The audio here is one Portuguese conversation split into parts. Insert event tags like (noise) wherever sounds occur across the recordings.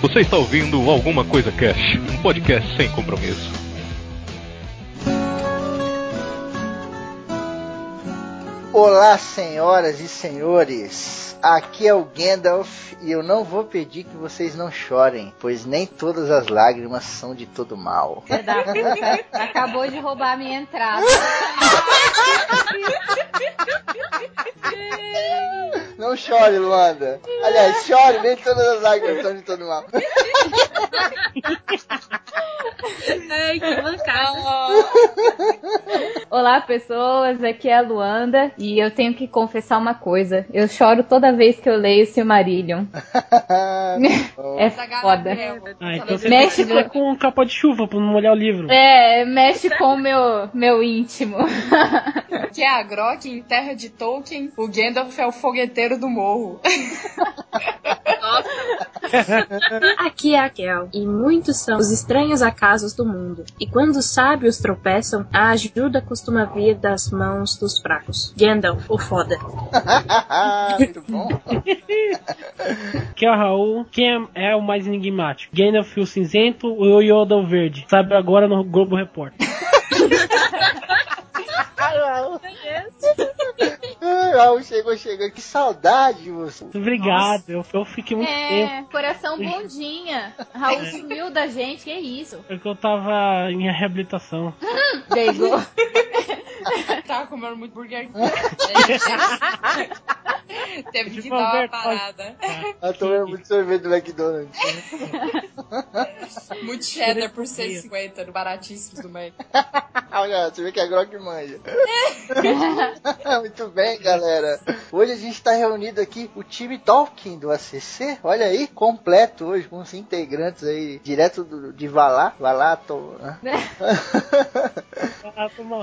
Você está ouvindo Alguma Coisa Cash, um podcast sem compromisso. Olá, senhoras e senhores. Aqui é o Gandalf e eu não vou pedir que vocês não chorem, pois nem todas as lágrimas são de todo mal. (laughs) Acabou de roubar a minha entrada. (laughs) Não chore, Luanda. Aliás, chore, nem todas as lágrimas são de todo mal. Ai, que mancada. Olá, pessoas. Aqui é a Luanda e eu tenho que confessar uma coisa. Eu choro toda vez que eu leio Silmarillion. é Essa foda. Ah, então você Mexe ler com capa de chuva pra não molhar o livro. É, mexe com o meu, meu íntimo. Que é a Grok em Terra de Tolkien. O Gandalf é o fogueteiro do morro. Aqui é a Kel, e muitos são os estranhos acasos do mundo. E quando os sábios tropeçam, a ajuda costuma vir das mãos dos fracos. Gandalf, o foda. (laughs) Muito bom. Que é o Raul. Quem é, é o mais enigmático? Gandalf o cinzento ou Yoda o verde? Sabe agora no Globo Repórter. (laughs) Ai, Raul chegou, chegou. Que saudade de você. Obrigado, eu, eu fiquei muito tempo. É, coração bundinha. Raul sumiu da gente, que isso? Porque eu tava em reabilitação. Pegou. (laughs) Tava comendo muito Burger. (laughs) Teve que Tipo, dar uma parada. Eu tomei muito sorvete do McDonald's. Muito cheddar por 6,50 no baratíssimo do meio. (laughs) Olha, você vê que é Grog manja. (laughs) Muito bem, galera. Hoje a gente está reunido aqui o time Talking do ACC. Olha aí, completo hoje, com os integrantes aí, direto do, de Valá. Valá, tô, né? (laughs)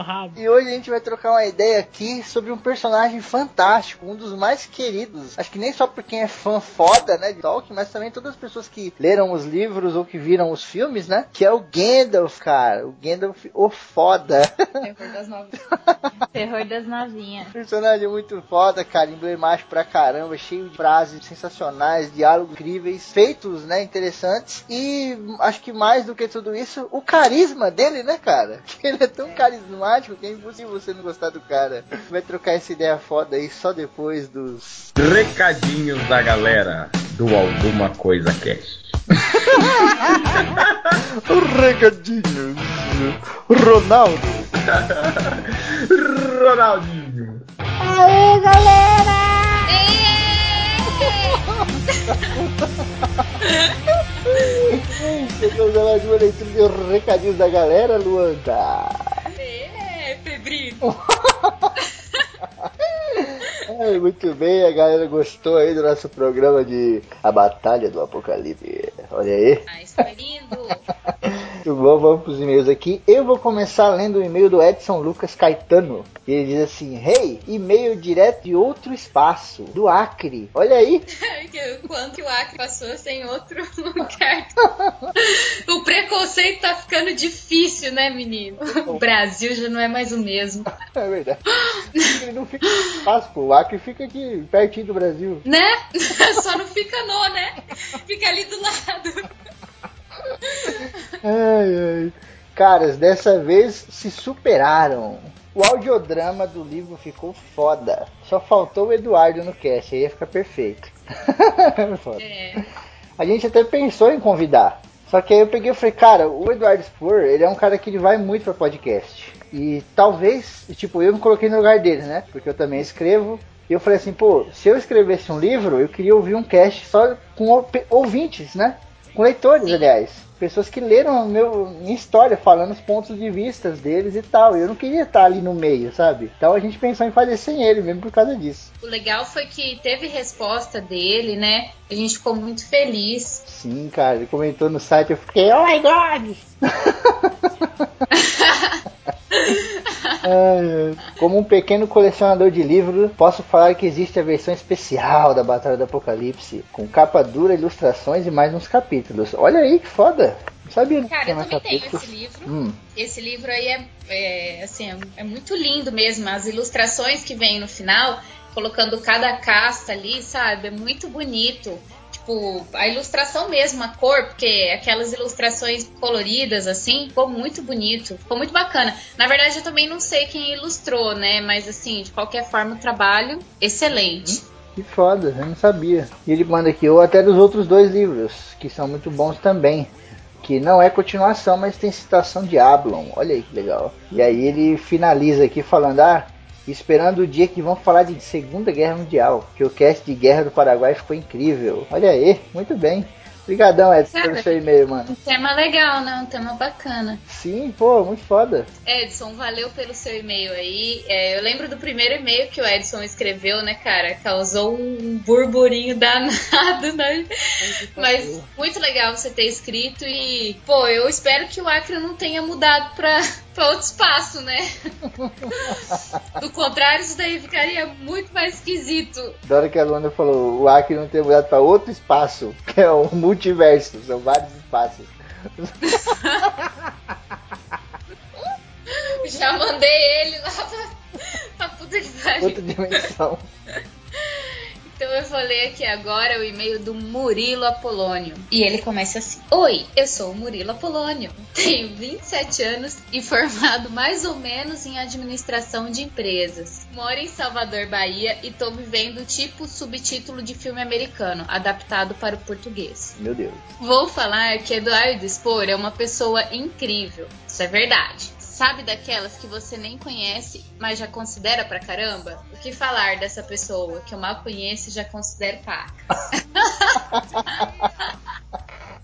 Rabo. E hoje a gente vai trocar uma ideia aqui sobre um personagem fantástico, um dos mais queridos. Acho que nem só por quem é fã foda, né, de Tolkien, mas também todas as pessoas que leram os livros ou que viram os filmes, né? Que é o Gandalf, cara. O Gandalf, o foda. Terror das nove. (laughs) (laughs) Terror das novinhas. Personagem muito foda, cara, emblemático pra caramba, cheio de frases sensacionais, diálogos incríveis, feitos, né, interessantes. E acho que mais do que tudo isso, o carisma dele, né, cara? (laughs) Que ele é tão carismático que é impossível você não gostar do cara. Vai trocar essa ideia foda aí só depois dos. Recadinhos da galera do Alguma Coisa Cast. Recadinhos. Ronaldo. Ronaldinho. Aê, galera! Chegamos a mais uma leitura de recadinhos da galera, Luanda. É, Pedrinho. Ai, muito bem, a galera gostou aí do nosso programa de A Batalha do Apocalipse. Olha aí. Ah, isso foi lindo. (laughs) Muito bom, vamos pros e-mails aqui. Eu vou começar lendo o e-mail do Edson Lucas Caetano. Ele diz assim: Hey, e-mail direto de outro espaço, do Acre. Olha aí. (laughs) Quando que o Acre passou sem outro (laughs) lugar? (laughs) o preconceito tá ficando difícil, né, menino? O Brasil já não é mais o mesmo. É verdade. Ele não fica no espaço, pô. O Acre fica aqui, pertinho do Brasil. Né? Só não fica no, né? Fica ali do lado. (laughs) Ai, ai. Caras, dessa vez se superaram. O audiodrama do livro ficou foda. Só faltou o Eduardo no cast, aí ia ficar perfeito. (laughs) É. A gente até pensou em convidar. Só que aí eu peguei e falei, cara, o Eduardo Spur, ele é um cara que ele vai muito pra podcast. E talvez, tipo, eu me coloquei no lugar dele, né? Porque eu também escrevo. E eu falei assim, pô, se eu escrevesse um livro, eu queria ouvir um cast só com ou- ouvintes, né? Com leitores, aliás. Pessoas que leram a meu, minha história, falando os pontos de vista deles e tal. Eu não queria estar ali no meio, sabe? Então a gente pensou em fazer sem ele, mesmo por causa disso. O legal foi que teve resposta dele, né? A gente ficou muito feliz. Sim, cara, ele comentou no site, eu fiquei, oh my god! (laughs) Como um pequeno colecionador de livros, posso falar que existe a versão especial da Batalha do Apocalipse, com capa dura, ilustrações e mais uns capítulos. Olha aí que foda! Não sabia Cara, eu também tenho esse livro. Hum, Esse livro aí é, é, assim, é, é muito lindo mesmo. As ilustrações que vem no final, colocando cada casta ali, sabe? É muito bonito. Tipo, a ilustração mesmo, a cor, porque aquelas ilustrações coloridas, assim, ficou muito bonito, ficou muito bacana. Na verdade, eu também não sei quem ilustrou, né? Mas, assim, de qualquer forma, o trabalho, excelente. Que foda, eu não sabia. E ele manda aqui, ou até dos outros dois livros, que são muito bons também. Que não é continuação, mas tem citação de Ablon. Olha aí que legal. E aí ele finaliza aqui falando, ah, esperando o dia que vão falar de Segunda Guerra Mundial, que o cast de Guerra do Paraguai ficou incrível. Olha aí, muito bem. Obrigadão, Edson, Cara, pelo seu e-mail, mano. Um tema legal, né? Um tema bacana. Sim, pô, muito foda. Edson, valeu pelo seu e-mail aí. É, eu lembro do primeiro e-mail que o Edson escreveu, né, cara? Causou um burburinho danado, (laughs) né? Mas muito legal você ter escrito e, pô, eu espero que o Acre não tenha mudado pra, pra outro espaço, né? (laughs) Do contrário, isso daí ficaria muito mais esquisito. Da hora que a Luana falou, o Acre não tem mudado pra outro espaço, (laughs) que é o multiverso, são vários espaços. (laughs) Já mandei ele lá pra, pra puta que pariu. Outra dimensão. Então eu vou ler aqui agora o e-mail do Murilo Apolônio. E ele começa assim: Oi, eu sou o Murilo Apolônio, tenho 27 anos e formado mais ou menos em administração de empresas. Moro em Salvador, Bahia e tô vivendo tipo subtítulo de filme americano, adaptado para o português. Meu Deus. Vou falar que Eduardo Spor é uma pessoa incrível. Isso é verdade. Sabe daquelas que você nem conhece, mas já considera pra caramba? O que falar dessa pessoa que eu mal conheço e já considero paca? (laughs)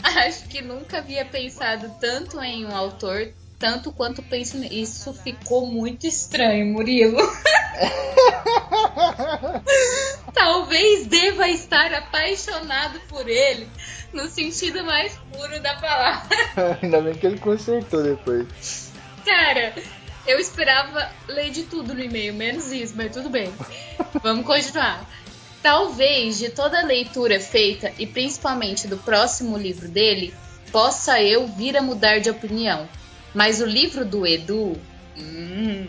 Acho que nunca havia pensado tanto em um autor, tanto quanto penso nisso. Isso ficou muito estranho, Murilo. (laughs) Talvez deva estar apaixonado por ele, no sentido mais puro da palavra. (laughs) Ainda bem que ele consertou depois. Cara, eu esperava ler de tudo no e-mail, menos isso, mas tudo bem. Vamos continuar. Talvez de toda a leitura feita e principalmente do próximo livro dele, possa eu vir a mudar de opinião. Mas o livro do Edu hum,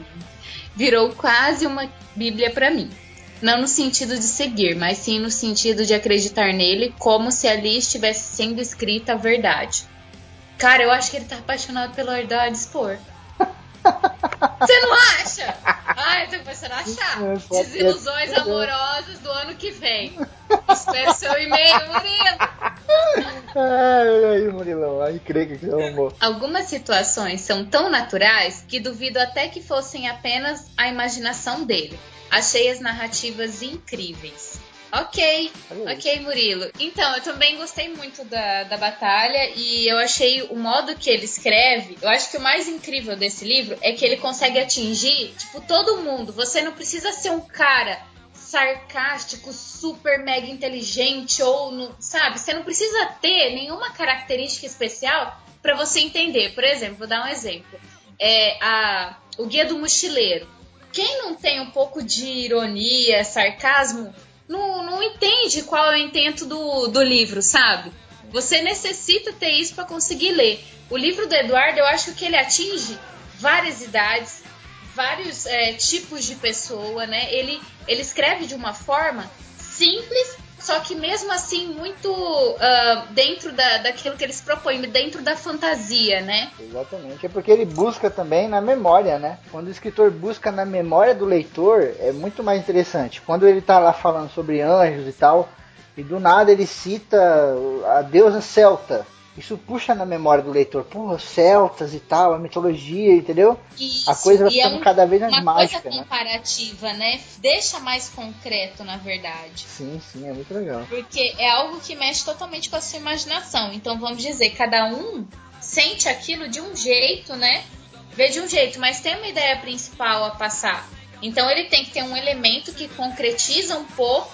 virou quase uma bíblia para mim. Não no sentido de seguir, mas sim no sentido de acreditar nele como se ali estivesse sendo escrita a verdade. Cara, eu acho que ele tá apaixonado pelo Eduardo Spor. Você não acha? Ai, eu tô começando a achar. Desilusões amorosas do ano que vem. Espero seu e-mail, Murilo. Ai, aí, Murilão, aí creio que você amou. Algumas situações são tão naturais que duvido até que fossem apenas a imaginação dele. Achei as narrativas incríveis. Ok, ok, Murilo. Então, eu também gostei muito da, da batalha e eu achei o modo que ele escreve. Eu acho que o mais incrível desse livro é que ele consegue atingir, tipo, todo mundo. Você não precisa ser um cara sarcástico, super mega inteligente ou, no, sabe? Você não precisa ter nenhuma característica especial para você entender. Por exemplo, vou dar um exemplo. É a, o Guia do Mochileiro. Quem não tem um pouco de ironia, sarcasmo, não, não entende qual é o intento do, do livro, sabe? Você necessita ter isso para conseguir ler. O livro do Eduardo, eu acho que ele atinge várias idades, vários é, tipos de pessoa, né? Ele, ele escreve de uma forma simples, só que mesmo assim muito uh, dentro da, daquilo que eles propõem, dentro da fantasia, né? Exatamente. É porque ele busca também na memória, né? Quando o escritor busca na memória do leitor, é muito mais interessante. Quando ele tá lá falando sobre anjos e tal, e do nada ele cita a deusa celta. Isso puxa na memória do leitor, pô, celtas e tal, a mitologia, entendeu? Isso, a coisa vai é ficando um- cada vez mais uma mágica, coisa né? comparativa, né? Deixa mais concreto, na verdade. Sim, sim, é muito legal. Porque é algo que mexe totalmente com a sua imaginação. Então, vamos dizer, cada um sente aquilo de um jeito, né? Vê de um jeito, mas tem uma ideia principal a passar. Então, ele tem que ter um elemento que concretiza um pouco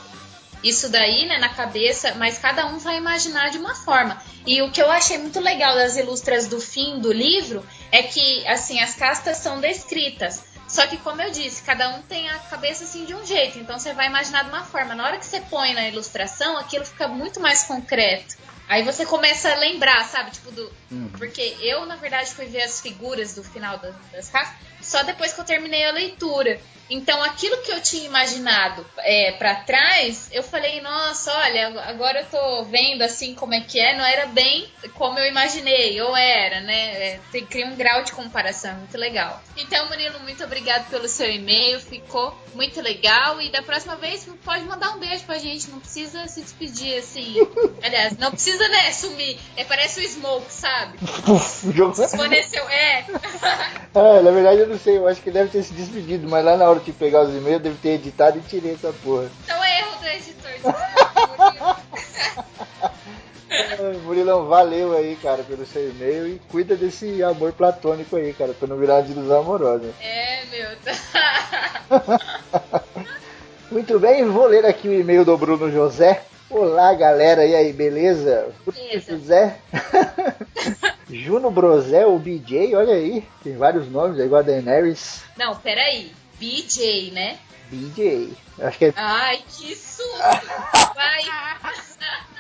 isso daí, né, na cabeça, mas cada um vai imaginar de uma forma. E o que eu achei muito legal das ilustras do fim do livro é que, assim, as castas são descritas. Só que, como eu disse, cada um tem a cabeça assim de um jeito. Então você vai imaginar de uma forma. Na hora que você põe na ilustração, aquilo fica muito mais concreto. Aí você começa a lembrar, sabe? Tipo, do. Uhum. Porque eu, na verdade, fui ver as figuras do final das, das raças só depois que eu terminei a leitura. Então, aquilo que eu tinha imaginado é, para trás, eu falei, nossa, olha, agora eu tô vendo assim como é que é, não era bem como eu imaginei, ou era, né? É, tem, cria um grau de comparação, muito legal. Então, Murilo, muito obrigado pelo seu e-mail, ficou muito legal. E da próxima vez, pode mandar um beijo pra gente, não precisa se despedir assim. (laughs) Aliás, não precisa, né, sumir. É, parece o Smoke, sabe? Desvaneceu, é. ah, (laughs) na verdade, eu não sei, eu acho que deve ter se despedido, mas lá na hora de pegar os e-mails, deve ter editado e tirei essa porra. Então é erro do editor. (laughs) Murilão, valeu aí, cara, pelo seu e-mail e cuida desse amor platônico aí, cara, pra não virar uma desilusão amorosa. É, meu. (laughs) Muito bem, vou ler aqui o e-mail do Bruno José. Olá, galera, e aí, beleza? Beleza. José? (laughs) Juno Brosel, o BJ, olha aí, tem vários nomes, é igual a Daenerys. Não, peraí, BJ, né? BJ, acho que é... Ai, que susto! Vai!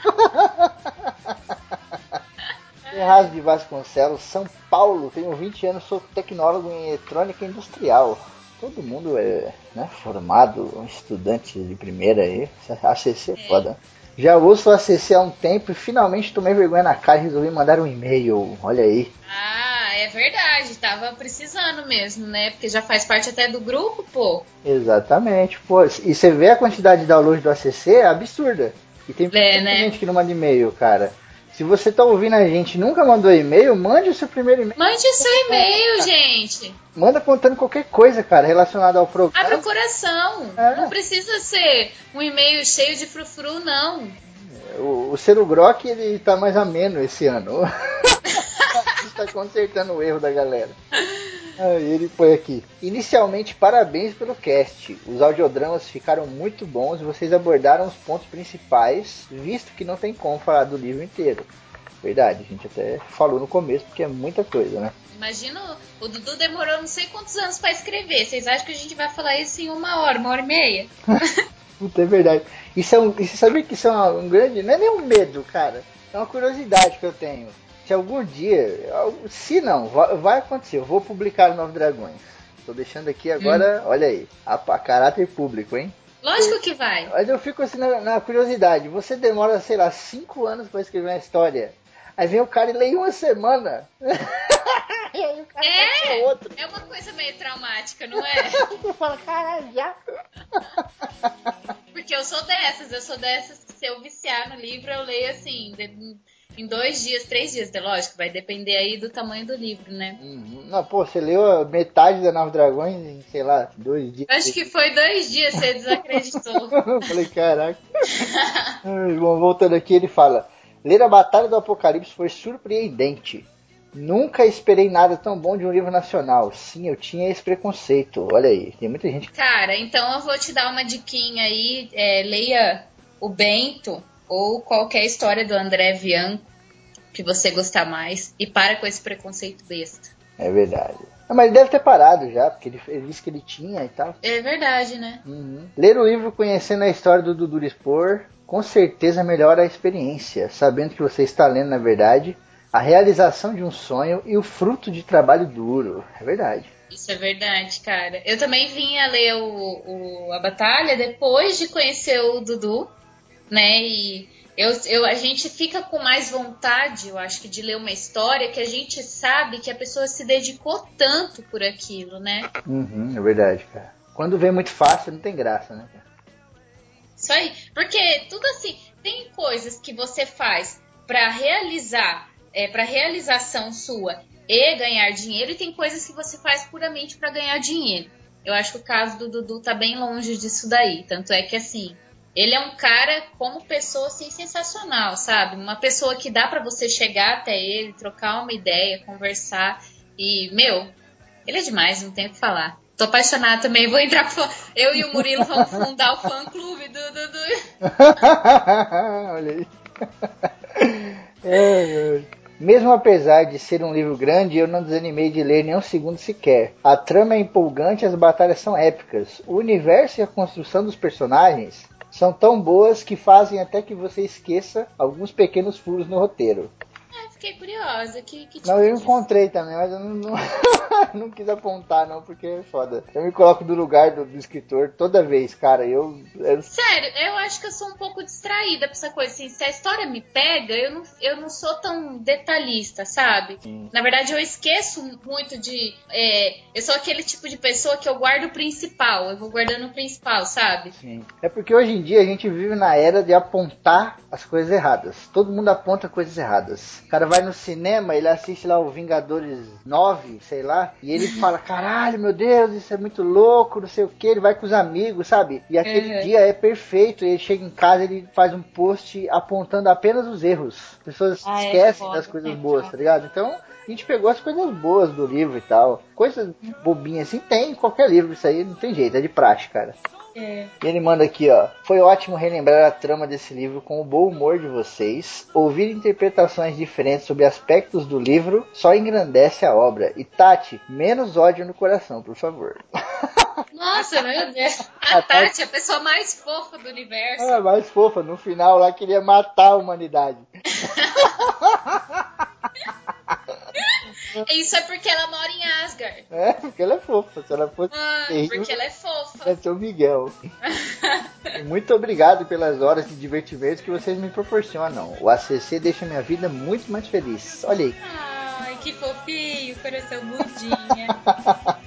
(laughs) Ferraz de Vasconcelos, São Paulo, tenho 20 anos, sou tecnólogo em eletrônica industrial. Todo mundo é né, formado, um estudante de primeira aí. ACC é foda. Já ouço o ACC há um tempo e finalmente tomei vergonha na cara e resolvi mandar um e-mail. Olha aí. Ah, é verdade. Tava precisando mesmo, né? Porque já faz parte até do grupo, pô. Exatamente, pô. E você vê a quantidade de downloads do ACC é absurda. E tem é, né? gente que não manda e-mail, cara. Se você tá ouvindo a gente e nunca mandou e-mail, mande o seu primeiro e-mail. Mande o seu e-mail, gente. Manda contando qualquer coisa, cara, relacionada ao programa. Abre o coração. É. Não precisa ser um e-mail cheio de frufru, não. O, o Cero Grok, ele tá mais ameno esse ano. está (laughs) consertando o erro da galera. (laughs) Aí ele foi aqui. Inicialmente, parabéns pelo cast. Os audiodramas ficaram muito bons e vocês abordaram os pontos principais, visto que não tem como falar do livro inteiro. Verdade, a gente até falou no começo, porque é muita coisa, né? Imagina, o Dudu demorou não sei quantos anos para escrever. Vocês acham que a gente vai falar isso em uma hora, uma hora e meia? (laughs) Puta, é verdade. Isso é um. Você sabe que isso é um grande. Não é nem um medo, cara. É uma curiosidade que eu tenho se algum dia, se não, vai, acontecer, eu vou publicar Nove Dragões. Tô deixando aqui agora, hum. olha aí, a, a, caráter público, hein? Lógico que vai. Mas eu fico assim na, na curiosidade. Você demora, sei lá, cinco anos para escrever uma história. Aí vem o cara e lê uma semana. (laughs) e aí o cara é, outro. É uma coisa meio traumática, não é? (laughs) Você fala, caralho, já. Porque eu sou dessas, eu sou dessas que se eu viciar no livro, eu leio assim, em dois dias, três dias, é lógico, vai depender aí do tamanho do livro, né? Uhum. Não, pô, você leu metade da Nove Dragões em, sei lá, dois dias. Acho que foi dois dias, você desacreditou. (laughs) Falei, caraca. Bom, voltando aqui, ele fala: Ler a Batalha do Apocalipse foi surpreendente. Nunca esperei nada tão bom de um livro nacional. Sim, eu tinha esse preconceito. Olha aí, tem muita gente. Cara, então eu vou te dar uma diquinha aí. É, leia o Bento ou qualquer história do André Bianco que você gostar mais e para com esse preconceito besta. É verdade. Não, mas ele deve ter parado já, porque ele, ele, disse que ele tinha e tal. É verdade, né? Uhum. Ler o livro conhecendo a história do Dudu Expor, com certeza melhora a experiência, sabendo que você está lendo, na verdade, a realização de um sonho e o fruto de trabalho duro. É verdade. Isso é verdade, cara. Eu também vim a ler o, o, a Batalha depois de conhecer o Dudu né? E eu, eu, a gente fica com mais vontade, eu acho que, de ler uma história que a gente sabe que a pessoa se dedicou tanto por aquilo, né? Uhum, é verdade, cara. Quando vem muito fácil, não tem graça, né? Isso aí. Porque tudo assim, tem coisas que você faz para realizar, é, para realização sua e ganhar dinheiro, e tem coisas que você faz puramente para ganhar dinheiro. Eu acho que o caso do Dudu tá bem longe disso daí. Tanto é que assim, ele é um cara, como pessoa, assim, sensacional, sabe? Uma pessoa que dá para você chegar até ele, trocar uma ideia, conversar. E, meu, ele é demais, não tem o que falar. Tô apaixonada também, vou entrar pro... Eu e o Murilo vamos fundar o fã-clube do Dudu. (laughs) Olha aí. É. Mesmo apesar de ser um livro grande, eu não desanimei de ler nem um segundo sequer. A trama é empolgante as batalhas são épicas. O universo e a construção dos personagens são tão boas que fazem até que você esqueça alguns pequenos furos no roteiro. Fiquei curiosa. Que, que tipo Não, eu de- encontrei também, mas eu não, não, (laughs) não quis apontar, não, porque é foda. Eu me coloco no lugar do, do escritor toda vez, cara. Eu, eu Sério, eu acho que eu sou um pouco distraída pra essa coisa. Assim, se a história me pega, eu não, eu não sou tão detalhista, sabe? Na verdade, eu esqueço muito de. é, eu sou aquele tipo de pessoa que eu guardo o principal. Eu vou guardando o principal, sabe? Sim. É porque hoje em dia a gente vive na era de apontar as coisas erradas. Todo mundo aponta coisas erradas. O cara vai no cinema, ele assiste lá o Vingadores 9, sei lá, e ele (laughs) fala: caralho, meu Deus, isso é muito louco, não sei o que. Ele vai com os amigos, sabe? E aquele Uhum. dia é perfeito. Ele chega em casa, ele faz um post apontando apenas os erros. As pessoas Ah, é esquecem foda, das coisas é boas, tá ligado? Então. A gente pegou as coisas boas do livro e tal. Coisas bobinhas assim, tem em qualquer livro, isso aí não tem jeito, é de praxe, cara. É. E ele manda aqui, ó. Foi ótimo relembrar a trama desse livro com o bom humor de vocês. Ouvir interpretações diferentes sobre aspectos do livro só engrandece a obra. E Tati, menos ódio no coração, por favor. (laughs) Nossa, meu Deus. A Tati é a pessoa mais fofa do universo. Ah, mais fofa, no final lá queria matar a humanidade. (laughs) Isso é porque ela mora em Asgard. É, porque ela é fofa. Se ela fosse Ah, terrível, porque ela é fofa. ia ser o Miguel. (laughs) Muito obrigado pelas horas de divertimento que vocês me proporcionam. O ACC deixa minha vida muito mais feliz. Olha aí. Ai, que fofinho, coração mudinha. (laughs)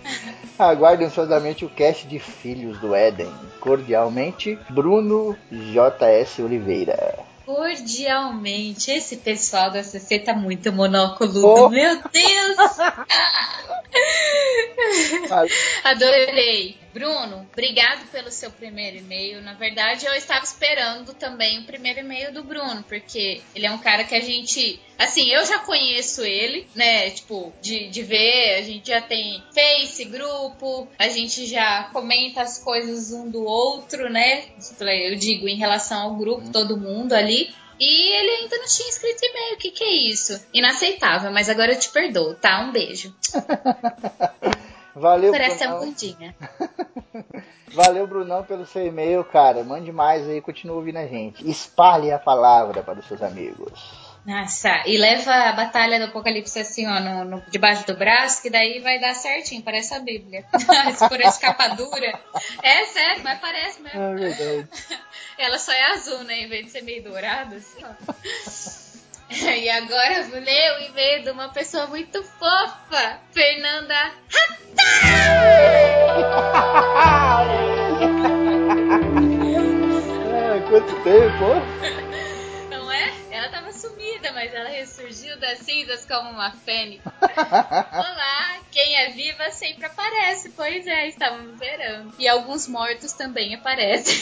Aguarde ansiosamente o cast de Filhos do Éden. Cordialmente, Bruno J.S. Oliveira. Cordialmente, esse pessoal da CC tá muito monoculudo. Oh. Meu Deus! (laughs) Adorei. Bruno, obrigado pelo seu primeiro e-mail. Na verdade, eu estava esperando também o primeiro e-mail do Bruno, porque ele é um cara que a gente. Assim, eu já conheço ele, né? Tipo, de, de ver, a gente já tem Face, grupo, a gente já comenta as coisas um do outro, né? Eu digo em relação ao grupo, todo mundo ali. E ele ainda não tinha escrito e-mail. O que, que é isso? Inaceitável, mas agora eu te perdoo, tá? Um beijo. (laughs) Valeu, Coração Brunão. bundinha. (laughs) Valeu, Brunão, pelo seu e-mail, cara. Mande mais aí, continua ouvindo a gente. Espalhe a palavra para os seus amigos. Nossa, e leva a batalha do Apocalipse assim, ó, no, no- debaixo do braço, que daí vai dar certinho, parece a Bíblia. (laughs) Se for a escapadura. É sério, mas parece mesmo. É verdade. (laughs) Ela só é azul, né? Em vez de ser meio dourada, assim, ó. (laughs) E agora vou ler o e-mail de uma pessoa muito fofa, Fernanda Ah, (laughs) quanto tempo? (laughs) Não é? Ela tava sumida, mas ela ressurgiu das cinzas como uma fênix. Olá, quem é viva sempre aparece. Pois é, estávamos verando. E alguns mortos também aparecem.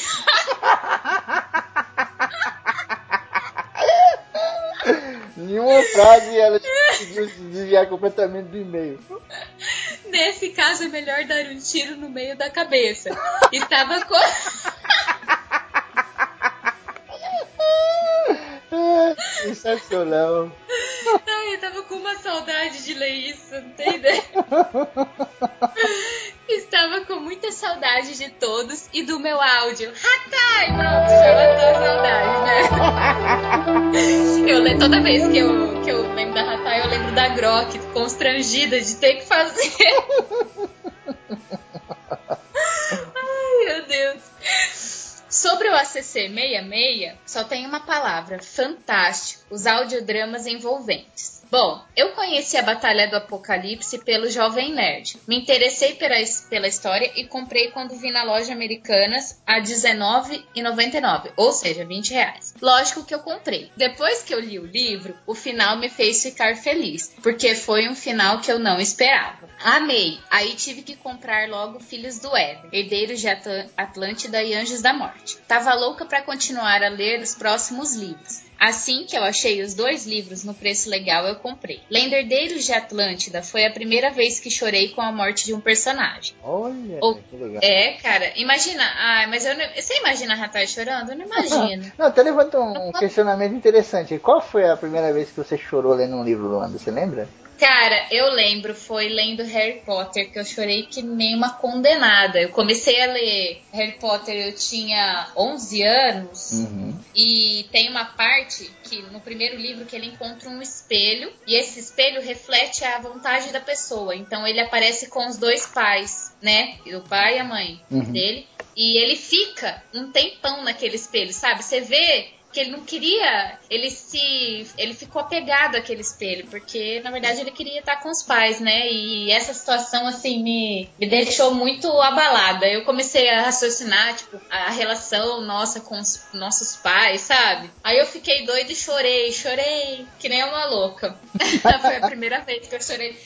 Nenhuma frase ela conseguiu se desviar completamente do e-mail. Nesse caso é melhor dar um tiro no meio da cabeça. Estava com. (laughs) Ah, Sensacional. Ai, eu tava com uma saudade de ler isso, não tem ideia. (laughs) Estava com muita saudade de todos e do meu áudio. Hatai! Pronto, já matou a saudade, né? (laughs) Eu toda vez que eu, que eu lembro da Hatai, eu lembro da Grok, constrangida de ter que fazer. Ai, meu Deus. Sobre o ACC 66, só tem uma palavra: fantástico. Os audiodramas envolventes. Bom, eu conheci a Batalha do Apocalipse pelo Jovem Nerd. Me interessei pela, pela história e comprei quando vi na loja Americanas a R$19,99, ou seja, 20 reais. Lógico que eu comprei. Depois que eu li o livro, o final me fez ficar feliz, porque foi um final que eu não esperava. Amei. Aí tive que comprar logo Filhos do Éden, Herdeiros de Atl- Atlântida e Anjos da Morte. Tava louca para continuar a ler os próximos livros. Assim que eu achei os dois livros no preço legal, eu comprei. Lenderdeiros de Atlântida foi a primeira vez que chorei com a morte de um personagem. Olha, Ou- que legal. É, cara, imagina. Ah, mas eu não, você imagina a Ratai chorando? Eu não imagino. (laughs) Não, até levanta um questionamento interessante. Qual foi a primeira vez que você chorou lendo um livro, Luanda? Você lembra? Cara, eu lembro, foi lendo Harry Potter que eu chorei que nem uma condenada. Eu comecei a ler Harry Potter, eu tinha 11 anos. Uhum. E tem uma parte que no primeiro livro que ele encontra um espelho e esse espelho reflete a vontade da pessoa. Então ele aparece com os dois pais, né? O pai e a mãe Uhum. dele. E ele fica um tempão naquele espelho, sabe? Você vê que ele não queria, ele se, ele ficou apegado àquele espelho, porque na verdade ele queria estar com os pais, né? E essa situação assim me, me deixou muito abalada. Eu comecei a raciocinar, tipo, a relação nossa com os nossos pais, sabe? Aí eu fiquei doida e chorei, chorei, que nem uma louca. (laughs) Foi a primeira vez que eu chorei.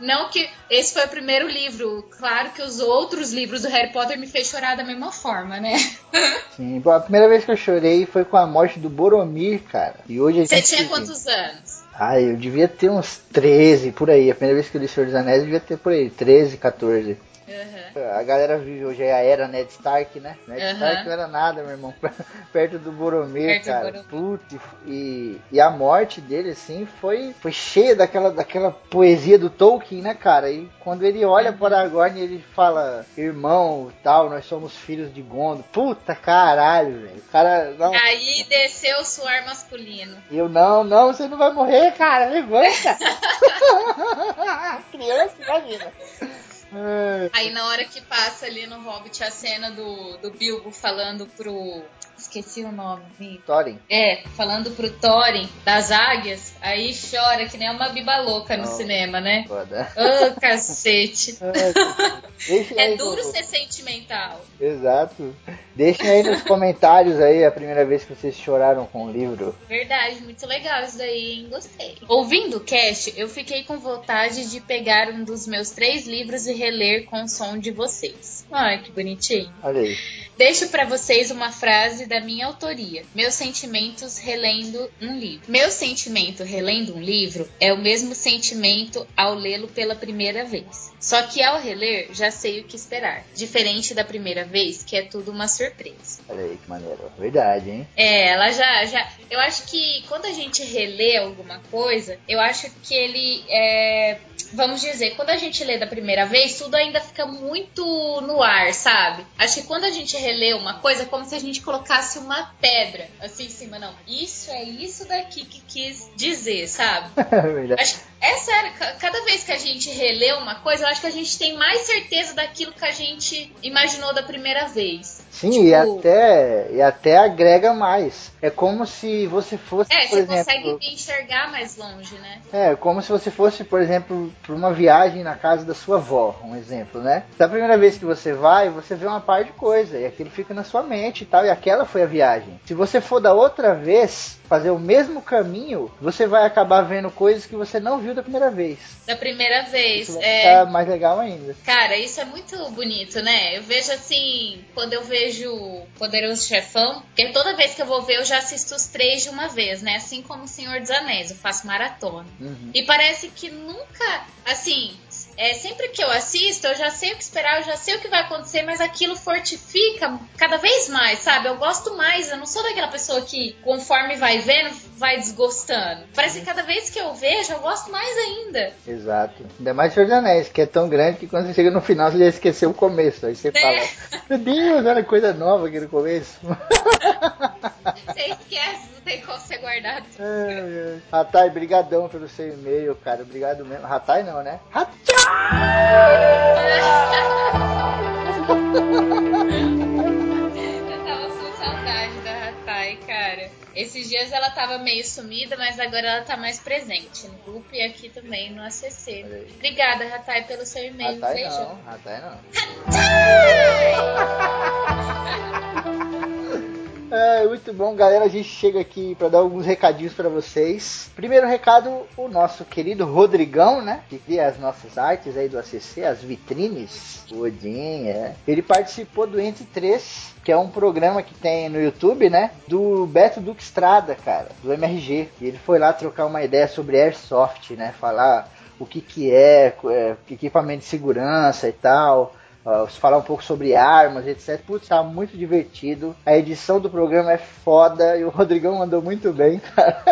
Não que esse foi o primeiro livro. Claro que os outros livros do Harry Potter me fez chorar da mesma forma, né? (laughs) Sim. Bom, a primeira vez que eu chorei foi com a morte do Boromir, cara. E hoje Você gente... tinha quantos anos? Ah, eu devia ter uns 13 por aí. A primeira vez que eu li Senhor dos Anéis eu devia ter por aí, 13, 14. Uhum. A galera vive hoje a era Ned Stark, né? Ned Aham. Stark não era nada, meu irmão. (laughs) Perto do Boromir, Perto do cara. Boromir. Putz, e, e a morte dele, assim, foi, foi cheia daquela, daquela poesia do Tolkien, né, cara? E quando ele olha Uhum. para Aragorn, ele fala, irmão, tal, nós somos filhos de Gondo. Puta caralho, velho. O cara, não, Aí desceu o suor masculino. eu, não, não, você não vai morrer, cara, levanta. (laughs) (laughs) Criança, imagina. Ai, Aí na hora que passa ali no Hobbit a cena do, do Bilbo falando pro. Esqueci o nome. Thorin. É, falando pro Thorin das águias, aí chora que nem uma biba louca no Oh. cinema, né? Foda. Ô, cacete. (laughs) Deixem É aí duro no- ser sentimental. Exato. Deixem aí nos comentários aí a primeira vez que vocês choraram com o livro. Verdade, muito legal isso daí, hein? Gostei. Ouvindo o cast, eu fiquei com vontade de pegar um dos meus três livros e reler com o som de vocês. Ai, que bonitinho. Olha aí. Deixo pra vocês uma frase da minha autoria. Meus sentimentos relendo um livro. Meu sentimento relendo um livro é o mesmo sentimento ao lê-lo pela primeira vez. Só que ao reler, já sei o que esperar. Diferente da primeira vez, que é tudo uma surpresa. Olha aí que maneiro. Verdade, hein? É, ela já, já. Eu acho que quando a gente relê alguma coisa, eu acho que ele é. Vamos dizer, quando a gente lê da primeira vez, tudo ainda fica muito no ar, sabe? Acho que quando a gente relê uma coisa, é como se a gente colocasse uma pedra assim em cima. Não, isso é isso daqui que quis dizer, sabe? (laughs) Verdade. Acho, é sério, ca- cada vez que a gente relê uma coisa, eu acho que a gente tem mais certeza daquilo que a gente imaginou da primeira vez. Sim, e Tipo- até, e até agrega mais. É como se você fosse, É, você exemplo. consegue enxergar mais longe, né? É, como se você fosse, por exemplo, para uma viagem na casa da sua avó, um exemplo, né? Da primeira vez que você vai, você vê uma par de coisa, e aquilo fica na sua mente e tal, e aquela foi a viagem. Se você for da outra vez fazer o mesmo caminho, você vai acabar vendo coisas que você não viu da primeira vez. Da primeira vez. Isso vai É, ficar mais legal ainda. Cara, isso é muito bonito, né? Eu vejo assim, quando eu vejo Poderoso Chefão, porque toda vez que eu vou ver, eu já assisto os três de uma vez, né? Assim como o Senhor dos Anéis, eu faço maratona. Uhum. E parece que nunca, assim, é, sempre que eu assisto, eu já sei o que esperar, eu já sei o que vai acontecer, mas aquilo fortifica cada vez mais, sabe? Eu gosto mais, eu não sou daquela pessoa que, conforme vai vendo, vai desgostando. Parece que cada vez que eu vejo, eu gosto mais ainda. Exato. Ainda mais Senhor dos Anéis, que é tão grande que quando você chega no final você já esqueceu o começo. Aí você Né? fala, meu Deus, olha coisa nova aqui no começo. (laughs) Você esquece, não tem como ser guardado. Ai. Ratai, brigadão pelo seu e-mail, cara. Obrigado mesmo. Ratai não, né? Ratai! Eu tava com saudade da Ratai, cara. Esses dias ela tava meio sumida, mas agora ela tá mais presente no grupo e aqui também no ACC. Obrigada, Ratai, pelo seu e-mail. Beijo. não, Ratai não. É, muito bom, galera. A gente chega aqui para dar alguns recadinhos para vocês. Primeiro recado, o nosso querido Rodrigão, né? Que cria as nossas artes aí do ACC, as vitrines. Odin, é. Ele participou do Entre Três, que é um programa que tem no YouTube, né? Do Beto Duque Estrada, cara, do MRG. E ele foi lá trocar uma ideia sobre Airsoft, né? Falar o que que é, é equipamento de segurança e tal uh, falar um pouco sobre armas, etc. Putz, tá muito divertido. A edição do programa é foda e o Rodrigão mandou muito bem, cara.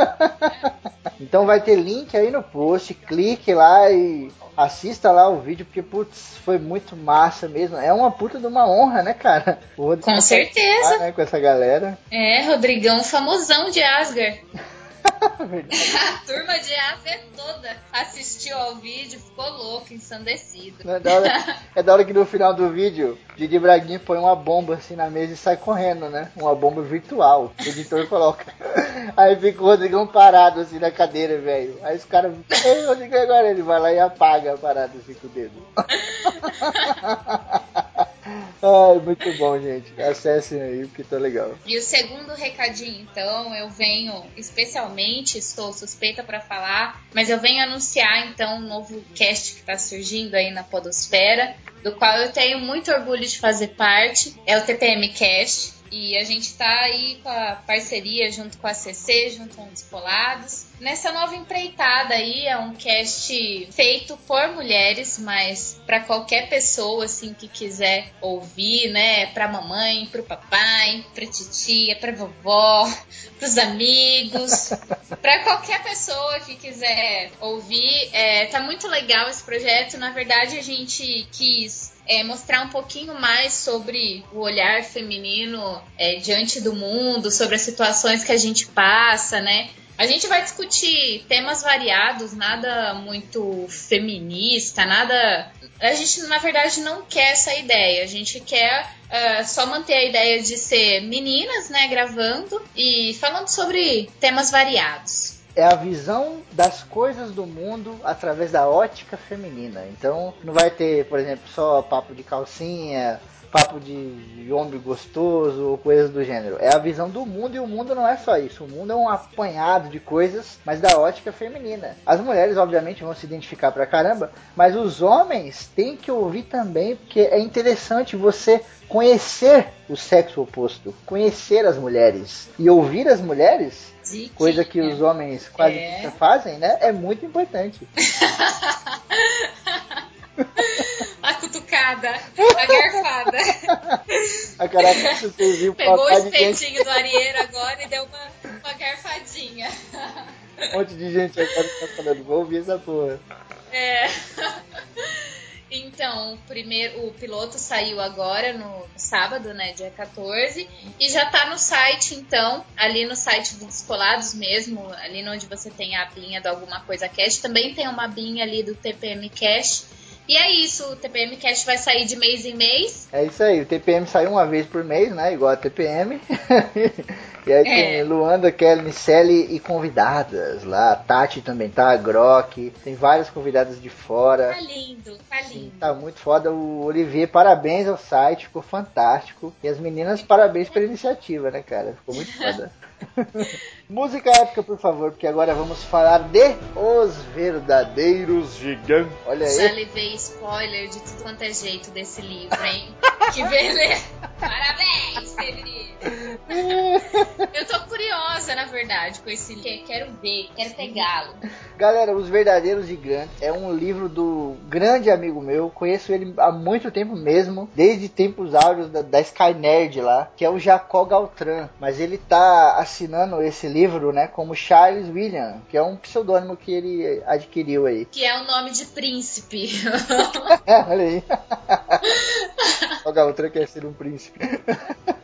(laughs) então vai ter link aí no post, clique lá e assista lá o vídeo, porque, putz, foi muito massa mesmo. É uma puta de uma honra, né, cara? Com certeza. né, com essa galera. É, Rodrigão famosão de Asgard. (laughs) (laughs) a turma de Ásia toda assistiu ao vídeo, ficou louco, ensandecido. É da, hora, (laughs) é da hora que no final do vídeo, Didi Braguinho põe uma bomba assim na mesa e sai correndo, né? Uma bomba virtual. O editor coloca. (laughs) Aí fica o Rodrigão parado assim na cadeira, velho. Aí os caras. Ei, Rodrigão, agora ele vai lá e apaga a parada assim com o dedo. (laughs) Ai, muito bom, gente. Acessem aí porque tá legal. E o segundo recadinho, então, eu venho especialmente, estou suspeita para falar, mas eu venho anunciar então um novo cast que tá surgindo aí na Podosfera, do qual eu tenho muito orgulho de fazer parte. É o TPM Cast. E a gente está aí com a parceria junto com a CC, junto com os Colados. Nessa nova empreitada aí, é um cast feito por mulheres, mas para qualquer pessoa assim que quiser ouvir, né? Pra mamãe, pro papai, pra titia, pra vovó, pros amigos, (laughs) para qualquer pessoa que quiser ouvir. É, tá muito legal esse projeto. Na verdade, a gente quis é, mostrar um pouquinho mais sobre o olhar feminino é, diante do mundo, sobre as situações que a gente passa, né? A gente vai discutir temas variados, nada muito feminista, nada. A gente, na verdade, não quer essa ideia. A gente quer uh, só manter a ideia de ser meninas, né, gravando e falando sobre temas variados é a visão das coisas do mundo através da ótica feminina. Então não vai ter, por exemplo, só papo de calcinha, papo de homem gostoso ou coisas do gênero. É a visão do mundo e o mundo não é só isso. O mundo é um apanhado de coisas, mas da ótica feminina. As mulheres, obviamente, vão se identificar pra caramba, mas os homens têm que ouvir também, porque é interessante você conhecer o sexo oposto, conhecer as mulheres e ouvir as mulheres coisa que os homens quase é. fazem, né? É muito importante. (laughs) a cutucada, a garfada. (laughs) A caraca, você viu Pegou o espetinho do arieiro agora e deu uma, uma garfadinha. Um monte de gente agora tá falando, vou ouvir essa porra. É. Então, o primeiro, o piloto saiu agora no sábado, né, dia 14, e já tá no site, então, ali no site dos Descolados mesmo, ali onde você tem a abinha do Alguma Coisa Cash, também tem uma abinha ali do TPM Cash. E é isso, o TPM Cash vai sair de mês em mês. É isso aí, o TPM sai uma vez por mês, né? Igual a TPM. (laughs) e aí é. tem Luanda, Kelly, Sally e convidadas lá. A Tati também tá, a Grok. Tem várias convidadas de fora. Tá lindo, tá lindo. Sim, tá muito foda. O Olivier, parabéns ao site, ficou fantástico. E as meninas, parabéns pela iniciativa, né, cara? Ficou muito foda. (laughs) (laughs) Música épica, por favor, porque agora vamos falar de Os Verdadeiros Gigantes. Olha aí. Já levei spoiler de tudo quanto é jeito desse livro, hein? (laughs) que beleza! Parabéns, Febrini! (laughs) Eu tô curiosa, na verdade, com esse livro. Quero ver, quero pegá-lo. Galera, Os Verdadeiros Gigantes é um livro do grande amigo meu. Conheço ele há muito tempo mesmo, desde tempos áureos da, da Sky Nerd lá, que é o Jacó Galtran. Mas ele tá assinando esse livro, né, como Charles William, que é um pseudônimo que ele adquiriu aí. Que é o nome de príncipe. (laughs) Olha aí. (laughs) o Galtran quer ser um príncipe.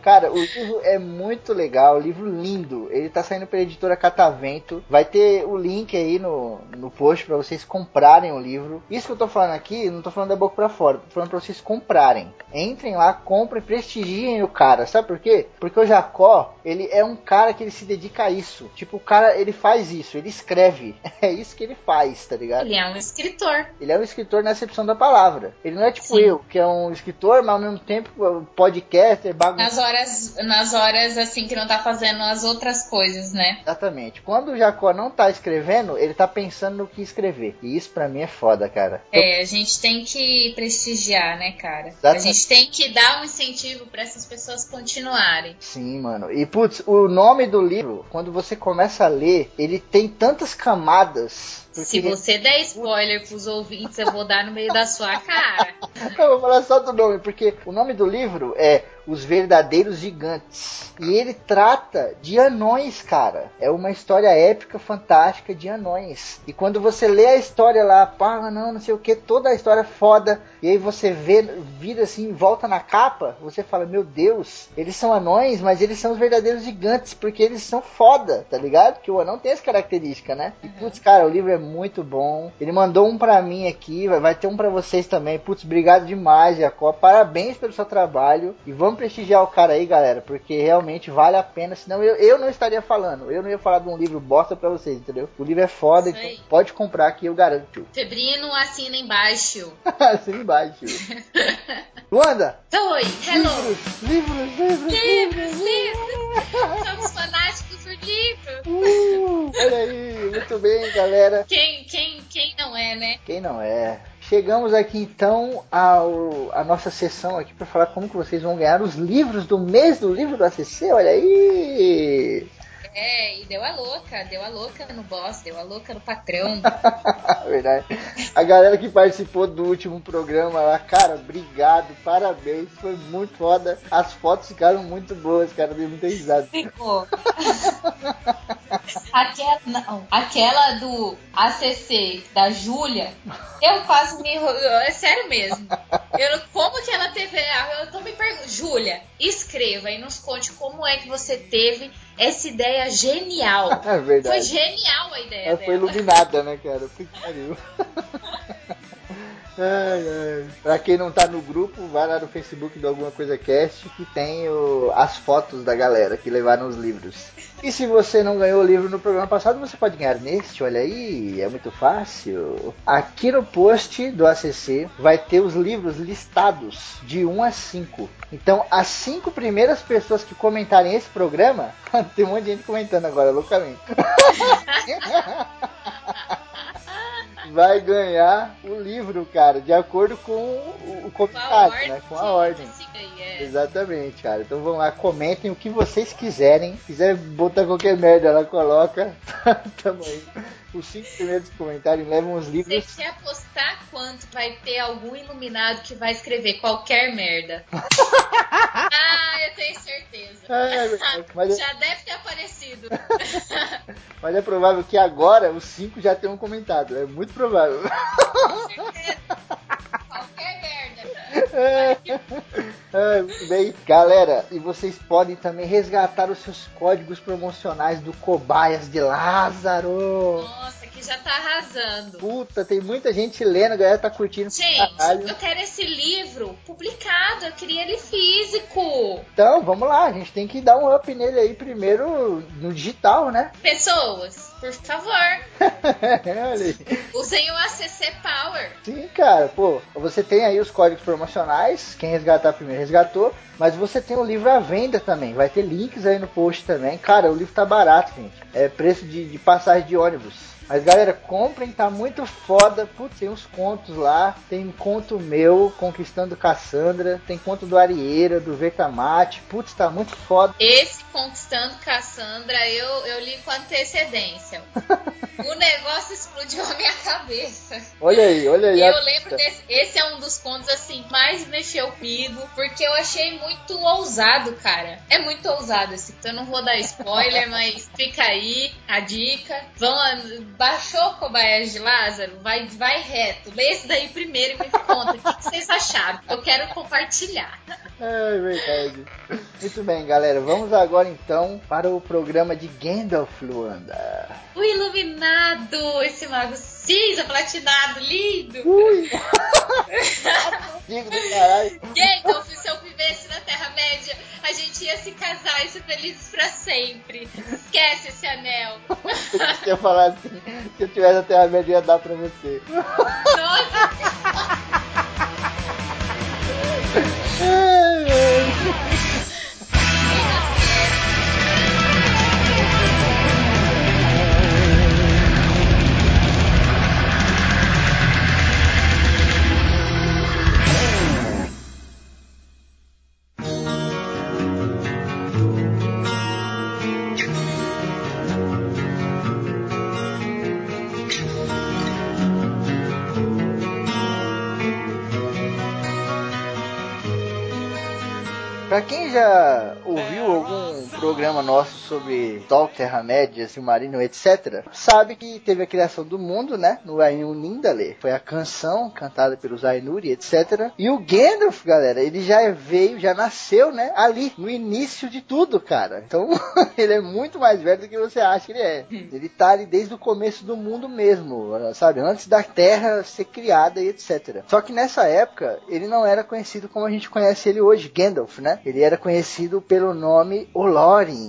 Cara, o livro é muito legal, livro lindo. Ele tá saindo pela editora Catavento. Vai ter o link aí no, no, post para vocês comprarem o livro. Isso que eu tô falando aqui, não tô falando da boca para fora, tô falando para vocês comprarem. Entrem lá, comprem, prestigiem o cara. Sabe por quê? Porque o Jacó, ele é um cara que ele se dedica a isso. Tipo, o cara, ele faz isso, ele escreve. (laughs) É isso que ele faz, tá ligado? Ele é um escritor. Ele é um escritor na acepção da palavra. Ele não é tipo Sim. eu, que é um escritor, mas ao mesmo tempo podcaster, bagunça. Nas horas, nas horas assim que não tá fazendo as outras coisas, né? Exatamente. Quando o Jacó não tá escrevendo, ele tá pensando no que escrever. E isso pra mim é foda, cara. É, a gente tem que prestigiar, né, cara? A Exatamente. gente tem que dar um incentivo pra essas pessoas continuarem. Sim, mano. E putz, o nome do livro, quando você começa a ler, ele tem tantas camadas. Se você der spoiler pros ouvintes, eu vou dar no meio da sua cara. (laughs) Eu vou falar só do nome, porque o nome do livro é Os Verdadeiros Gigantes. E ele trata de anões, cara. É uma história épica, fantástica de anões. E quando você lê a história lá, pá, não, não sei o que, toda a história é foda. E aí você vê, vira assim, volta na capa, você fala, meu Deus, eles são anões, mas eles são os verdadeiros gigantes, porque eles são foda, tá ligado? Que o anão tem essa característica, né? E putz, cara, o livro é muito bom. Ele mandou um pra mim aqui, vai, vai ter um pra vocês também. Putz, obrigado demais, Jacó. Parabéns pelo seu trabalho. E vamos prestigiar o cara aí, galera, porque realmente vale a pena. Senão eu, eu não estaria falando. Eu não ia falar de um livro bosta pra vocês, entendeu? O livro é foda, então pode comprar que eu garanto. Febrino assina embaixo. (laughs) assim embaixo. (laughs) Luanda! Oi, hello. Livros, livros, livros, Livros, livros. (laughs) Somos fanáticos por livros. Uh, olha aí, muito bem, galera. Quem, quem, quem não é, né? Quem não é? Chegamos aqui então ao a nossa sessão aqui para falar como que vocês vão ganhar os livros do mês do livro do ACC. Olha aí! É, e deu a louca, deu a louca no boss, deu a louca no patrão. (laughs) Verdade. A galera que participou do último programa lá, cara, obrigado, parabéns, foi muito foda. As fotos ficaram muito boas, cara, dei muita risada. Ficou. Aquela, não, aquela do ACC da Júlia, eu quase me. É sério mesmo. Eu, não- como que ela teve. Eu tô me perguntando. Júlia, escreva e nos conte como é que você teve essa ideia genial. (laughs) É Foi verdade. genial a ideia Ela foi dela. iluminada, né, cara? Que pariu. (laughs) Ai, ai. Pra quem não tá no grupo, vai lá no Facebook do Alguma Coisa Cast que tem o- as fotos da galera que levaram os livros. E se você não ganhou o livro no programa passado, você pode ganhar neste, olha aí, é muito fácil. Aqui no post do ACC vai ter os livros listados de 1 a 5. Então, as cinco primeiras pessoas que comentarem esse programa, (laughs) tem um monte de gente comentando agora, loucamente. (laughs) vai ganhar o livro, cara, de acordo com o, o né? Com a ordem. aí, é. Exatamente, cara. Então vão lá, comentem o que vocês quiserem. Se quiser botar qualquer merda lá, coloca. (laughs) Tamo aí. Os cinco primeiros comentários levam os Você livros. quer apostar quanto vai ter algum iluminado que vai escrever qualquer merda? (laughs) ah, eu tenho certeza. É, mas, Já deve ter aparecido. (laughs) mas é provável que agora os cinco já tenham comentado. É muito provável. qualquer merda. (laughs) Bem, galera, e vocês podem também resgatar os seus códigos promocionais do Cobaias de Lázaro. Nossa, que já tá arrasando. Puta, tem muita gente lendo, a galera tá curtindo Gente, eu quero esse livro publicado, eu queria ele físico. Então, vamos lá, a gente tem que dar um up nele aí primeiro no digital, né? Pessoas, por favor, (laughs) usem o ACC Power. Sim, cara, pô, você tem aí os códigos promocionais, quem resgatar primeiro resgatou, mas você tem o livro à venda também, vai ter links aí no post também. Cara, o livro tá barato, gente, é preço de, de passagem de ônibus. Mas galera, comprem, tá muito foda. Putz, tem uns contos lá. Tem conto meu, Conquistando Cassandra. Tem conto do Arieira, do Vertamate. Putz, tá muito foda. Esse Conquistando Cassandra eu, eu li com antecedência. (laughs) o negócio explodiu a minha cabeça. Olha aí, olha aí. E eu lembro desse. Esse é um dos contos assim, mais mexeu comigo, porque eu achei muito ousado, cara. É muito ousado esse. Então eu não vou dar spoiler, (laughs) mas fica aí a dica. Vão, baixou Cobaias de Lázaro? Vai, vai reto. Lê esse daí primeiro e me conta o que vocês acharam. Eu quero compartilhar. É verdade. Muito bem, galera. Vamos agora então para o programa de Gandalf, Luanda. O iluminado! Esse mago cinza, platinado, lindo! Ui! (laughs) Digo do caralho. Gandalf, se eu vivesse na Terra-média, a gente ia se casar e ser felizes pra sempre. Esquece esse anel. Se eu falar assim, se eu tivesse até a média ia dar pra você. Nossa, and programa nosso sobre Tolkien, Terra-média, Silmarillion, etc., sabe que teve a criação do mundo, né? No Ainur Nindale. Foi a canção cantada pelos Ainuri, etc. E o Gandalf, galera, ele já veio, já nasceu, né? Ali, no início de tudo, cara. Então, (laughs) ele é muito mais velho do que você acha que ele é. Ele tá ali desde o começo do mundo mesmo, sabe? Antes da Terra ser criada e etc. Só que nessa época, ele não era conhecido como a gente conhece ele hoje, Gandalf, né? Ele era conhecido pelo nome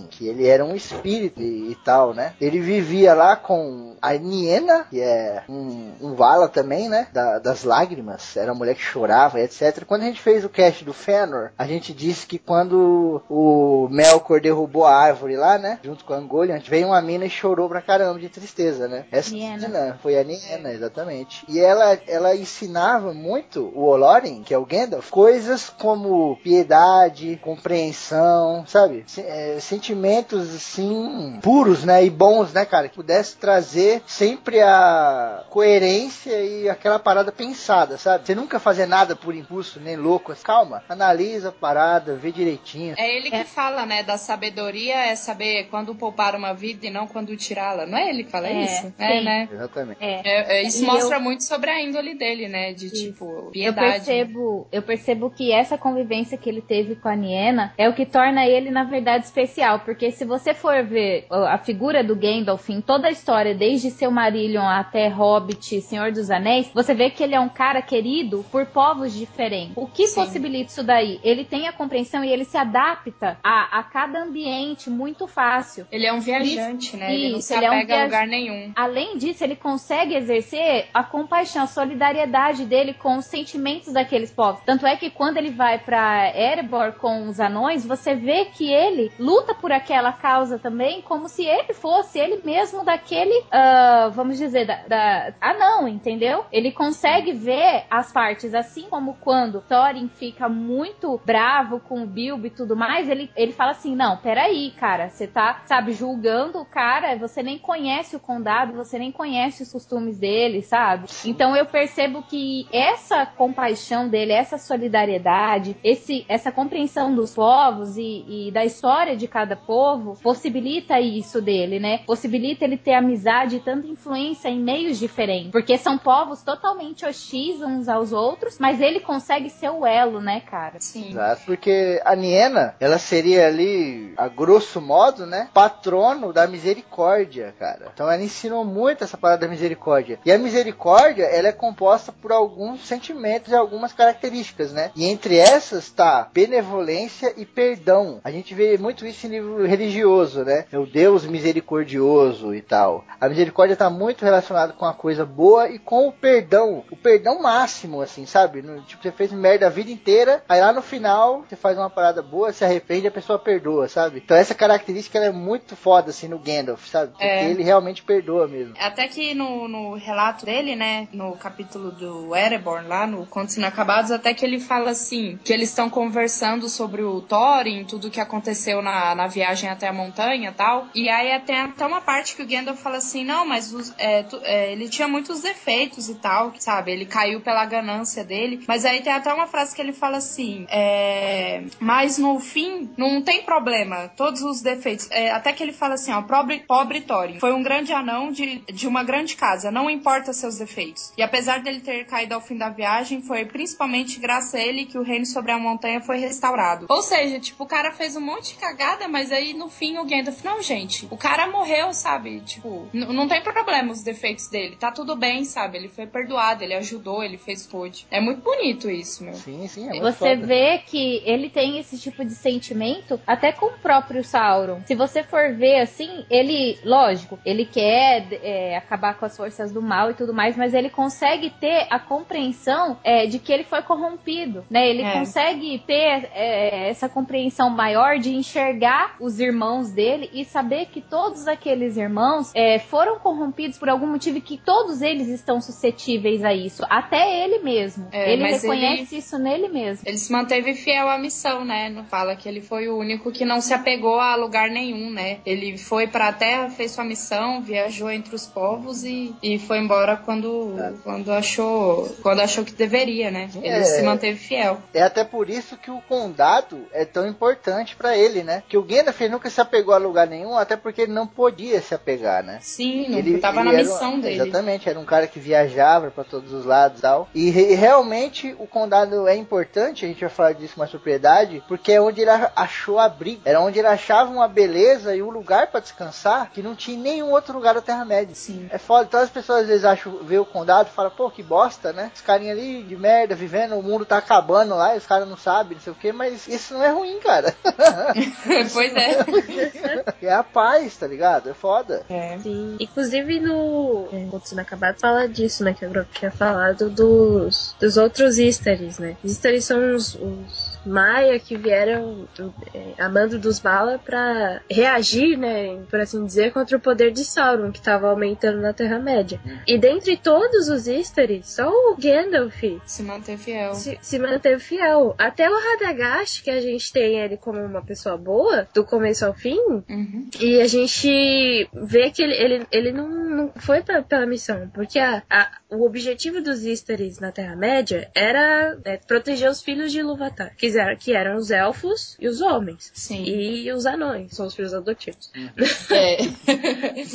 Que ele era um espírito e, e tal, né? Ele vivia lá com a Niena, que é um, um Vala também, né? Da- das lágrimas. Era uma mulher que chorava, etc. Quando a gente fez o cast do Fëanor, a gente disse que quando o Melkor derrubou a árvore lá, né? Junto com a Angoliant, veio uma mina e chorou pra caramba de tristeza, né? Essa Niena. Niena foi a Niena, exatamente. E ela, ela ensinava muito o Olorin, que é o Gandalf, coisas como piedade, compreensão, sabe? Se- é, sentimentos assim puros, né? E bons, né, cara? Que pudesse trazer sempre a coerência e aquela parada pensada, sabe? Você nunca fazer nada por impulso, nem louco. Calma, analisa a parada, vê direitinho. É ele que fala, né? Da sabedoria é saber quando poupar uma vida e não quando tirá-la. Não é ele que fala É, isso? É, sim. né? Exatamente. É. É, é, isso E mostra eu- muito sobre a índole dele, né? De tipo, Eu piedade. percebo, eu percebo que essa convivência que ele teve com a Niena é o que torna ele, na verdade, especial. Porque se você for ver a figura do Gandalf em toda a história, desde seu Marillion até Hobbit, Senhor dos Anéis, você vê que ele é um cara querido por povos diferentes. O que Sim. possibilita isso daí? Ele tem a compreensão e ele se adapta a, a cada ambiente muito fácil. Ele é um viajante, né? Ele não Isso, se ele é um apega a lugar nenhum. Além disso, ele consegue exercer a compaixão, a solidariedade dele com os sentimentos daqueles povos. Tanto é que quando ele vai pra Erebor com os anões, você vê que ele luta por aquela causa também, como se ele fosse ele mesmo daquele, ah, vamos dizer, da, da anão, entendeu? Ele consegue ver as partes, assim como quando Thorin fica muito bravo com o Bilbo e tudo mais, ele, ele fala assim, não, peraí, cara, você tá, sabe, julgando o cara, você nem conhece o condado, você nem conhece os costumes dele, sabe? Então eu percebo que essa compaixão dele, essa solidariedade, esse, essa compreensão dos povos e, e da história de cada povo, possibilita isso dele, né? Possibilita ele ter amizade e tanta influência em meios diferentes, porque são povos totalmente hostis uns aos outros, mas ele consegue ser o elo, né, cara? Sim. Exato, porque a Niena, ela seria ali, a grosso modo, né, patrono da misericórdia, cara. Então ela ensinou muito essa parada da misericórdia. E a misericórdia, ela é composta por alguns sentimentos e algumas características, né? E entre essas tá benevolência e perdão. A gente vê muito isso em livro religioso, né? É o Deus misericordioso e tal. A misericórdia tá muito relacionada com a coisa boa e com o perdão. O perdão máximo, assim, sabe? No- tipo, você fez merda a vida inteira, aí lá no final você faz uma parada boa, se arrepende a pessoa perdoa, sabe? Então essa característica é muito foda, assim, no Gandalf, sabe? Porque É. ele realmente perdoa mesmo. Até que no, no relato dele, né, no capítulo do Ereborn, lá no Contos Inacabados, até que ele fala assim, que eles estão conversando sobre o Thorin, tudo que aconteceu na, na viagem até a montanha tal. E aí tem até uma parte que o Gandalf fala assim, não, mas os- é, tu- é, ele tinha muitos defeitos e tal, sabe? Ele caiu pela ganância dele. Mas aí tem até uma frase que ele fala assim, é, mas no fim, não tem problema, todos os defeitos. É, até que ele fala assim, ó, pobre, pobre Thorin, foi um grande anão de, de uma grande casa, não importa seus defeitos. E apesar dele ter caído ao fim da viagem, foi principalmente graças a ele que o reino sobre a montanha foi restaurado. Ou seja, tipo, o cara fez um monte de cagada piada, mas aí no fim o Gandalf, não, gente, o cara morreu, sabe? Tipo, não tem problema os defeitos dele, tá tudo bem, sabe? Ele foi perdoado, ele ajudou, ele fez pode. É muito bonito isso, meu. Sim, sim, é muito Você foda. vê que ele tem esse tipo de sentimento até com o próprio Sauron. Se você for ver assim, ele, lógico, ele quer é, acabar com as forças do mal e tudo mais, mas ele consegue ter a compreensão é, de que ele foi corrompido, né? Ele É. consegue ter é, essa compreensão maior de enxergar os irmãos dele e saber que todos aqueles irmãos é, foram corrompidos por algum motivo e que todos eles estão suscetíveis a isso, até ele mesmo. É, ele reconhece isso nele mesmo. Ele se manteve fiel à missão, né? Não fala que ele foi o único que não se apegou a lugar nenhum, né? Ele foi pra terra, fez sua missão, viajou entre os povos e, e foi embora quando, quando achou quando achou que deveria, né? Ele É. se manteve fiel. É até por isso que o condado é tão importante pra ele, né? Que o Gandalf nunca se apegou a lugar nenhum, até porque ele não podia se apegar, né? Sim, Ele tava ele na missão dele. Exatamente, era um cara que viajava pra todos os lados e tal. E re- realmente o condado é importante, a gente vai falar disso com mais propriedade, porque é onde ele a- achou abrigo. Era onde ele achava uma beleza e um lugar pra descansar que não tinha em nenhum outro lugar da Terra-média. Sim. É foda, então as pessoas às vezes acham, vê o condado e falam, pô, que bosta, né? Os carinha ali de merda, vivendo, o mundo tá acabando lá, e os caras não sabem, não sei o que, mas isso não é ruim, cara. (laughs) pois é. é a paz, tá ligado? É foda. É. Sim. Inclusive no é, Contos Inacabados fala disso, né? Que a Grock tinha falado dos, dos outros Easteries, né? Os Easteries são os, os Maia que vieram é, a mando dos Bala pra reagir, né? Por assim dizer, contra o poder de Sauron, que tava aumentando na Terra-média. E dentre todos os Easteries, só o Gandalf Se manter fiel. se, se manteve fiel. Até o Radagast, que a gente tem ele como uma pessoa boa, do começo ao fim, Uhum. e a gente vê que ele, ele, ele não, não foi pra, pela missão, porque a, a- o objetivo dos Easteries na Terra-média era é, proteger os filhos de Ilúvatar, que, eram- que eram os elfos e os homens. Sim. E os anões, são os filhos adotivos. (laughs) É.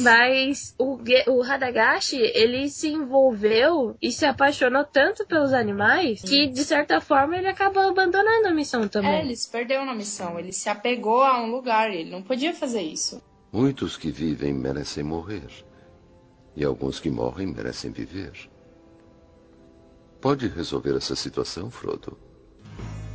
Mas o, o Radagast, ele se envolveu e se apaixonou tanto pelos animais que, de certa forma, ele acabou abandonando a missão também. É, ele se perdeu na missão. Ele se apegou a um lugar. Ele não podia fazer isso. Muitos que vivem merecem morrer. E alguns que morrem merecem viver. Pode resolver essa situação, Frodo?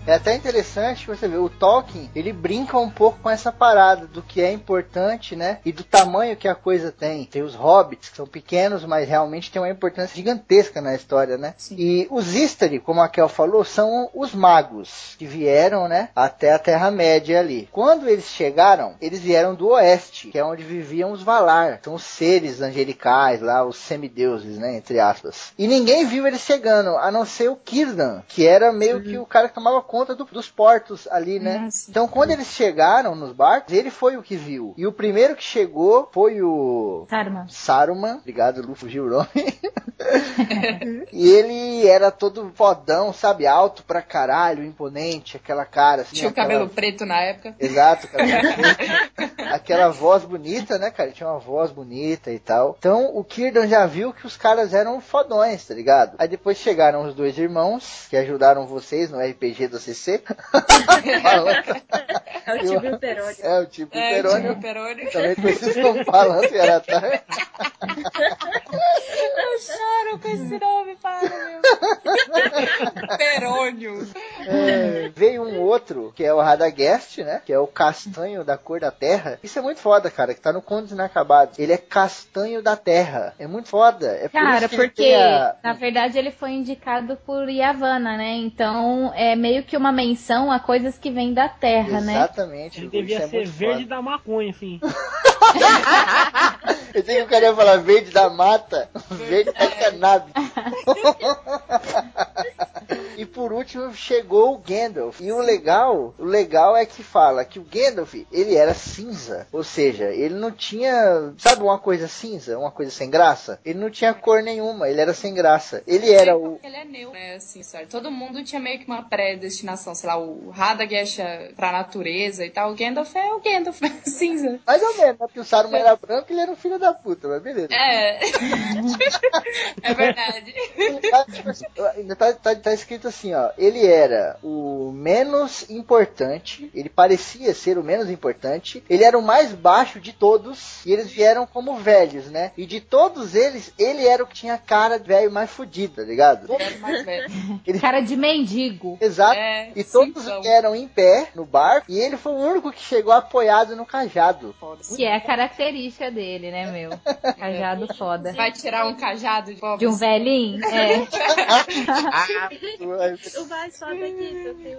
É até interessante você ver, o Tolkien, ele brinca um pouco com essa parada do que é importante, né? E do tamanho que a coisa tem. Tem os hobbits, que são pequenos, mas realmente tem uma importância gigantesca na história, né? E os Istari, como a Kel falou, são os magos que vieram, né? Até a Terra-média ali. Quando eles chegaram, eles vieram do oeste, que é onde viviam os Valar. São os seres angelicais lá, os semideuses, né? Entre aspas. E ninguém viu eles chegando, a não ser o Círdan, que era meio que o cara que tomava conta do- dos portos ali, né? Nossa. Então quando eles chegaram nos barcos, ele foi o que viu. E o primeiro que chegou foi o Saruman. Saruman, obrigado Lu, fugiu o nome. (laughs) e ele era todo fodão, sabe, alto pra caralho, imponente, aquela cara assim, Tinha o aquela- cabelo preto na época. Exato, (laughs) cabelo preto. aquela voz bonita, né, cara? Ele Tinha uma voz bonita e tal. Então o Kirdan já viu que os caras eram fodões, tá ligado? Aí depois chegaram os dois irmãos que ajudaram vocês no RPG do CC. É o Tibio Peroni. é o tipo É, Perônio. tipo Peroni. Também conhecido como Palanço e Aratar. Eu choro com esse nome, para, meu. Perônio. É, veio um outro, que é o Radagast, né? Que é o castanho da cor da terra. Isso é muito foda, cara, que tá no Contos Inacabados. Ele é castanho da terra. É muito foda. É por Cara, porque a- na verdade ele foi indicado por Yavanna, né? Então é meio que uma menção a coisas que vêm da terra, né? Exatamente. Ele devia é ser verde foda. da maconha, assim. (laughs) Eu sei que o cara ia falar verde da mata, verde da cannabis. (laughs) (laughs) e por último chegou o Gandalf. E o legal, o legal é que fala que o Gandalf, ele era cinza. Ou seja, ele não tinha, sabe uma coisa cinza, uma coisa sem graça? Ele não tinha cor nenhuma, ele era sem graça. Ele era o Ele é neutro, né? Assim, sabe? Todo mundo tinha meio que uma predestinação, sei lá, o Radagast é pra natureza e tal. O Gandalf é o Gandalf (laughs) cinza. mais ou menos, né? Porque o Saruman era branco, ele era um filho da puta, mas beleza. É. (laughs) é verdade. Tipo assim, ainda tá, tá, tá escrito assim, ó, ele era o menos importante, ele parecia ser o menos importante, ele era o mais baixo de todos, e eles vieram como velhos, né? E de todos eles, ele era o que tinha cara de velho mais fudido, tá ligado? Era mais velho. (laughs) Ele... Cara de mendigo. Exato. É, E todos simpão. vieram em pé no barco, e ele foi o único que chegou apoiado no cajado. Que é a característica dele, né, meu? Cajado foda. Vai tirar um cajado de De um velhinho? É. (laughs) O mais foda é que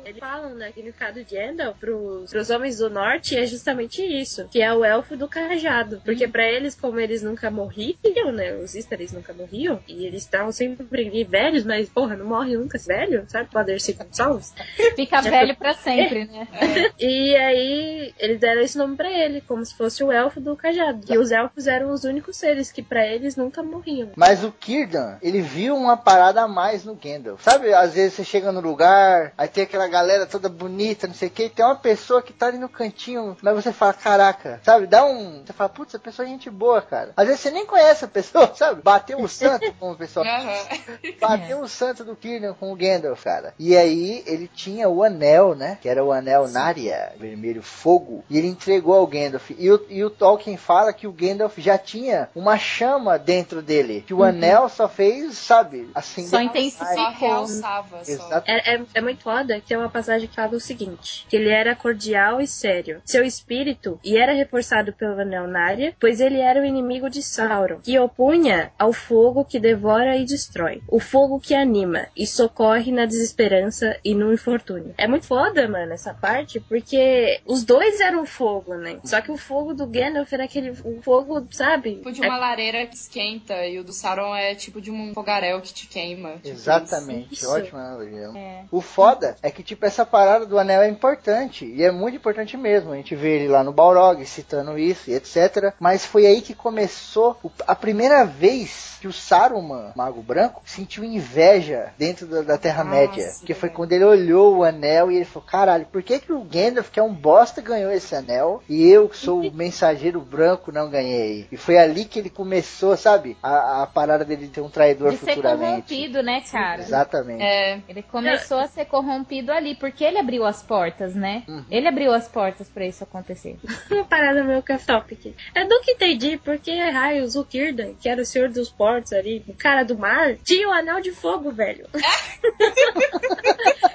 eles falam, né, que no caso do Gandalf, pros, pros homens do norte, é justamente isso, que é o elfo do cajado. Porque pra eles, como eles nunca morriam, né, os Istares nunca morriam, e eles estavam sempre velhos, mas, porra, não morre nunca velho, sabe? Poder ser salvos. Fica velho pra sempre, né? (laughs) E aí, eles deram esse nome pra ele, como se fosse o elfo do cajado. E os elfos eram os únicos seres que pra eles nunca morriam. Mas o Kirdan, ele viu uma parada a mais no Gandalf. Sabe, às vezes você chega no lugar, aí tem aquela galera toda bonita, não sei o que, e tem uma pessoa que tá ali no cantinho, mas você fala, caraca, sabe, dá um. Você fala, putz, a pessoa é gente boa, cara. Às vezes você nem conhece a pessoa, (laughs) sabe? Bateu o santo, como o pessoal. (laughs) Bateu o santo do Kirdan com o Gandalf, cara. E aí ele tinha o anel, né? Que era o anel Narya, vermelho fogo. E ele entregou ao Gandalf. E o, e o Tolkien fala que o Gandalf já tinha uma chama dentro dele. Que o anel só fez, sabe, assim. Só intensificou. Realçava. Só. É, é, é muito foda que tem uma passagem que fala o seguinte: que ele era cordial e sério. Seu espírito e era reforçado pelo anel Narya, pois ele era o inimigo de Sauron, que opunha ao fogo que devora e destrói, o fogo que anima e socorre na desesperança e no infortúnio. É muito foda, mano, essa parte, porque os dois eram fogo, né? Só que o fogo do Gandalf era aquele o fogo, sabe? Tipo de uma lareira que esquenta e o do Sauron é tipo de um fogaréu que te queima. Tipo Exatamente, isso. Ótima analogia. É. O foda é que, tipo, essa parada do anel é importante. E é muito importante mesmo. A gente vê ele lá no Balrog citando isso e etc. Mas foi aí que começou a primeira vez que o Saruman, Mago Branco, sentiu inveja dentro da, da Terra-média. Que foi quando ele olhou o anel e ele falou: caralho, por que, que o Gandalf, que é um bosta, ganhou esse anel? E eu, que sou o (laughs) mensageiro branco, não ganhei. E foi ali que ele começou, sabe? A, a parada dele ter um traidor De ser futuramente. corrompido, né, cara? Exatamente. É, Ele começou a ser corrompido ali, porque ele abriu as portas, né? Uhum. Ele abriu as portas pra isso acontecer. (laughs) Uma parada meio off-topic. Eu nunca entendi porque raios o Círdan, que era o senhor dos portos ali, o cara do mar, tinha o anel de fogo, velho. (laughs)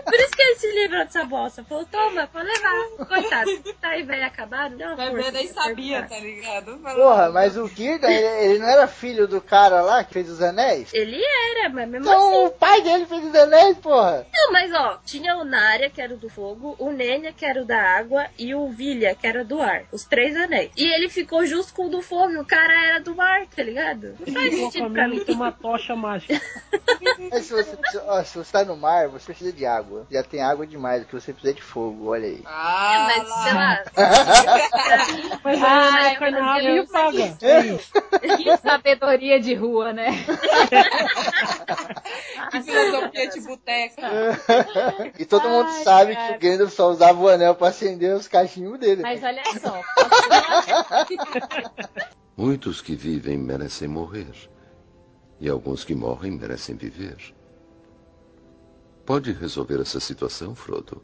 Por isso que ele se livrou dessa bosta. Falou, toma, pode levar. Coitado, tá aí velho acabado. Dá uma vai força nem sabia, tá ligado? Porra, mas o Kirdan, ele, ele não era filho do cara lá que fez os anéis? Ele era, mas mesmo Então assim. o pai dele fez os anéis, porra. Não, mas ó, tinha o Narya, que era o do fogo, o Nenya, que era o da água, e o Vilha, que era do ar. Os três anéis. E ele ficou justo com o do fogo, e o cara era do ar, tá ligado? Não faz sentido pra mim. tem uma tocha mágica. (laughs) Mas se você, ó, se você tá no mar, você precisa de água. Já tem água demais, o que você precisa é de fogo, olha aí. Ah, É, mas sei lá. (laughs) Mas aí cai na água e paga. Que (laughs) sabedoria de rua, né? Que filosofia de boteca. (laughs) E todo mundo Ai, sabe cara. que o Gandalf só usava o anel pra acender os cachinhos dele. Mas olha só. (laughs) Muitos que vivem merecem morrer. E alguns que morrem merecem viver. Pode resolver essa situação, Frodo?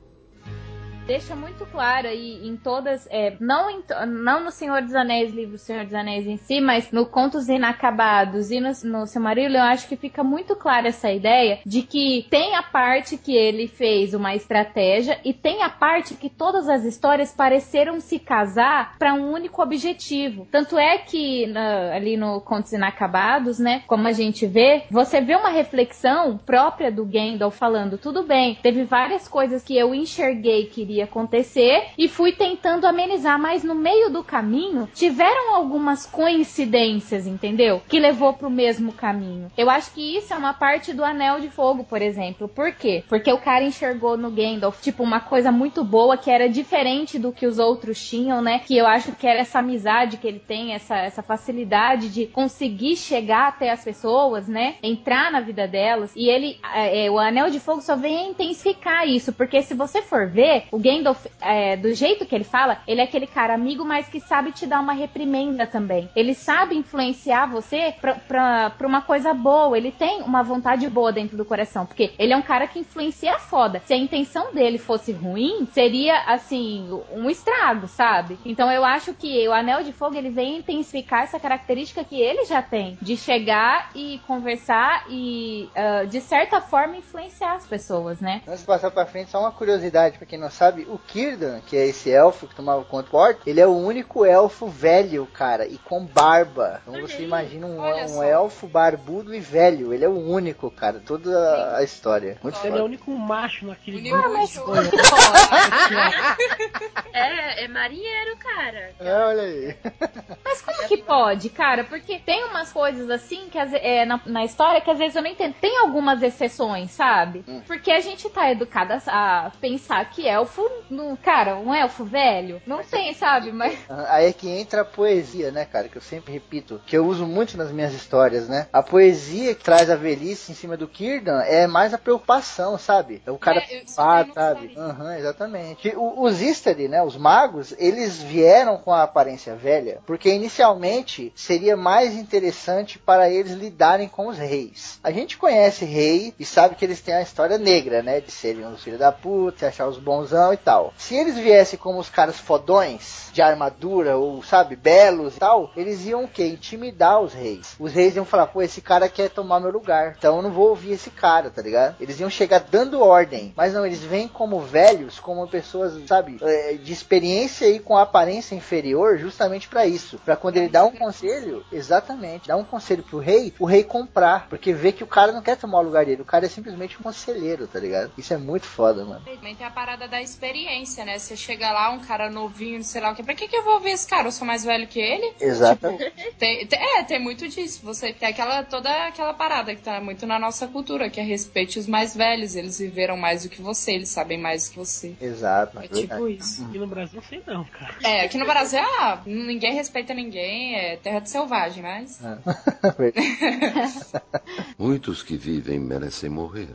Deixa muito claro aí em todas, é, não, em não no Senhor dos Anéis, livro Senhor dos Anéis em si, mas no Contos Inacabados e no, no Silmarillion, eu acho que fica muito clara essa ideia de que tem a parte que ele fez uma estratégia e tem a parte que todas as histórias pareceram se casar para um único objetivo. Tanto é que na- ali no Contos Inacabados, né, como a gente vê, você vê uma reflexão própria do Gandalf falando, tudo bem, teve várias coisas que eu enxerguei que iria acontecer e fui tentando amenizar, mas no meio do caminho tiveram algumas coincidências, entendeu? Que levou pro mesmo caminho. Eu acho que isso é uma parte do Anel de Fogo, por exemplo. Por quê? Porque o cara enxergou no Gandalf, tipo, uma coisa muito boa que era diferente do que os outros tinham, né? Que eu acho que era essa amizade que ele tem, essa, essa facilidade de conseguir chegar até as pessoas, né? Entrar na vida delas. E ele, é, é, o Anel de Fogo só vem intensificar isso, porque se você for ver, o Gandalf, é, do jeito que ele fala, ele é aquele cara amigo, mas que sabe te dar uma reprimenda também. Ele sabe influenciar você pra, pra, pra uma coisa boa. Ele tem uma vontade boa dentro do coração. Porque ele é um cara que influencia foda. Se a intenção dele fosse ruim, seria, assim, um estrago, sabe? Então eu acho que o Anel de Fogo ele vem intensificar essa característica que ele já tem de chegar e conversar e, uh, de certa forma, influenciar as pessoas, né? De passar pra frente, só uma curiosidade pra quem não sabe: o Círdan, que é esse elfo que tomava conta do porto, ele é o único elfo velho, cara, e com barba. Então você imagina um, um elfo barbudo e velho. Ele é o único, cara, toda a história. Muito Ele é o único macho naquele Único grupo. macho. (laughs) É, é marinheiro, cara. É, olha aí. (laughs) Mas como que pode, cara? Porque tem umas coisas assim que é, na, na história que às vezes eu não entendo. Tem algumas exceções, sabe? Porque a gente tá educada a pensar que elfo, não, cara, um elfo velho, não tem, sabe? Mas (laughs) Aí é que entra a poesia, né, cara? Que eu sempre repito, que eu uso muito nas minhas histórias, né? A poesia que traz a velhice em cima do Círdan é mais a preocupação, sabe? É o cara É, preocupado, sabe? Aham, exatamente. O- os Istari, né, os magos, eles vieram com a aparência velha, porque inicialmente seria mais interessante para eles lidarem com os reis. A gente conhece rei e sabe que eles têm a história negra, né, de serem os filhos da puta, achar os bonzão e tal. Se eles viessem como os caras fodões, de armadura ou, sabe, belos e tal, eles iam o quê? Intimidar os reis. Os reis iam falar, pô, esse cara quer tomar meu lugar, então eu não vou ouvir esse cara, tá ligado? Eles iam chegar dando ordem, mas não, eles vêm como velhos, como pessoas, sabe, eh, de experiência e com aparência inferior, justamente pra isso. Pra quando ele dá um conselho, exatamente, dá um conselho pro rei, o rei comprar, porque vê que o cara não quer tomar o lugar dele, o cara é simplesmente um conselheiro, tá ligado? Isso é muito foda, mano. Também tem a parada da experiência, né? Você chega lá, um cara novinho, sei lá o que. Pra que, que eu vou ver esse cara? Eu sou mais velho que ele? Exatamente. Tem- tem- é, tem muito disso. Você tem aquela, toda aquela parada que tá muito na nossa cultura, que é respeite os mais velhos. Eles viveram mais do que você, eles sabem mais do que você. Exato. É verdade. tipo isso. Aqui no Brasil não sei não, cara. É, aqui no Brasil, ah, ninguém respeita ninguém, é terra de selvagem, mas. (laughs) Muitos que vivem merecem morrer.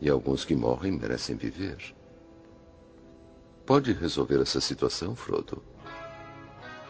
E alguns que morrem merecem viver. Pode resolver essa situação, Frodo?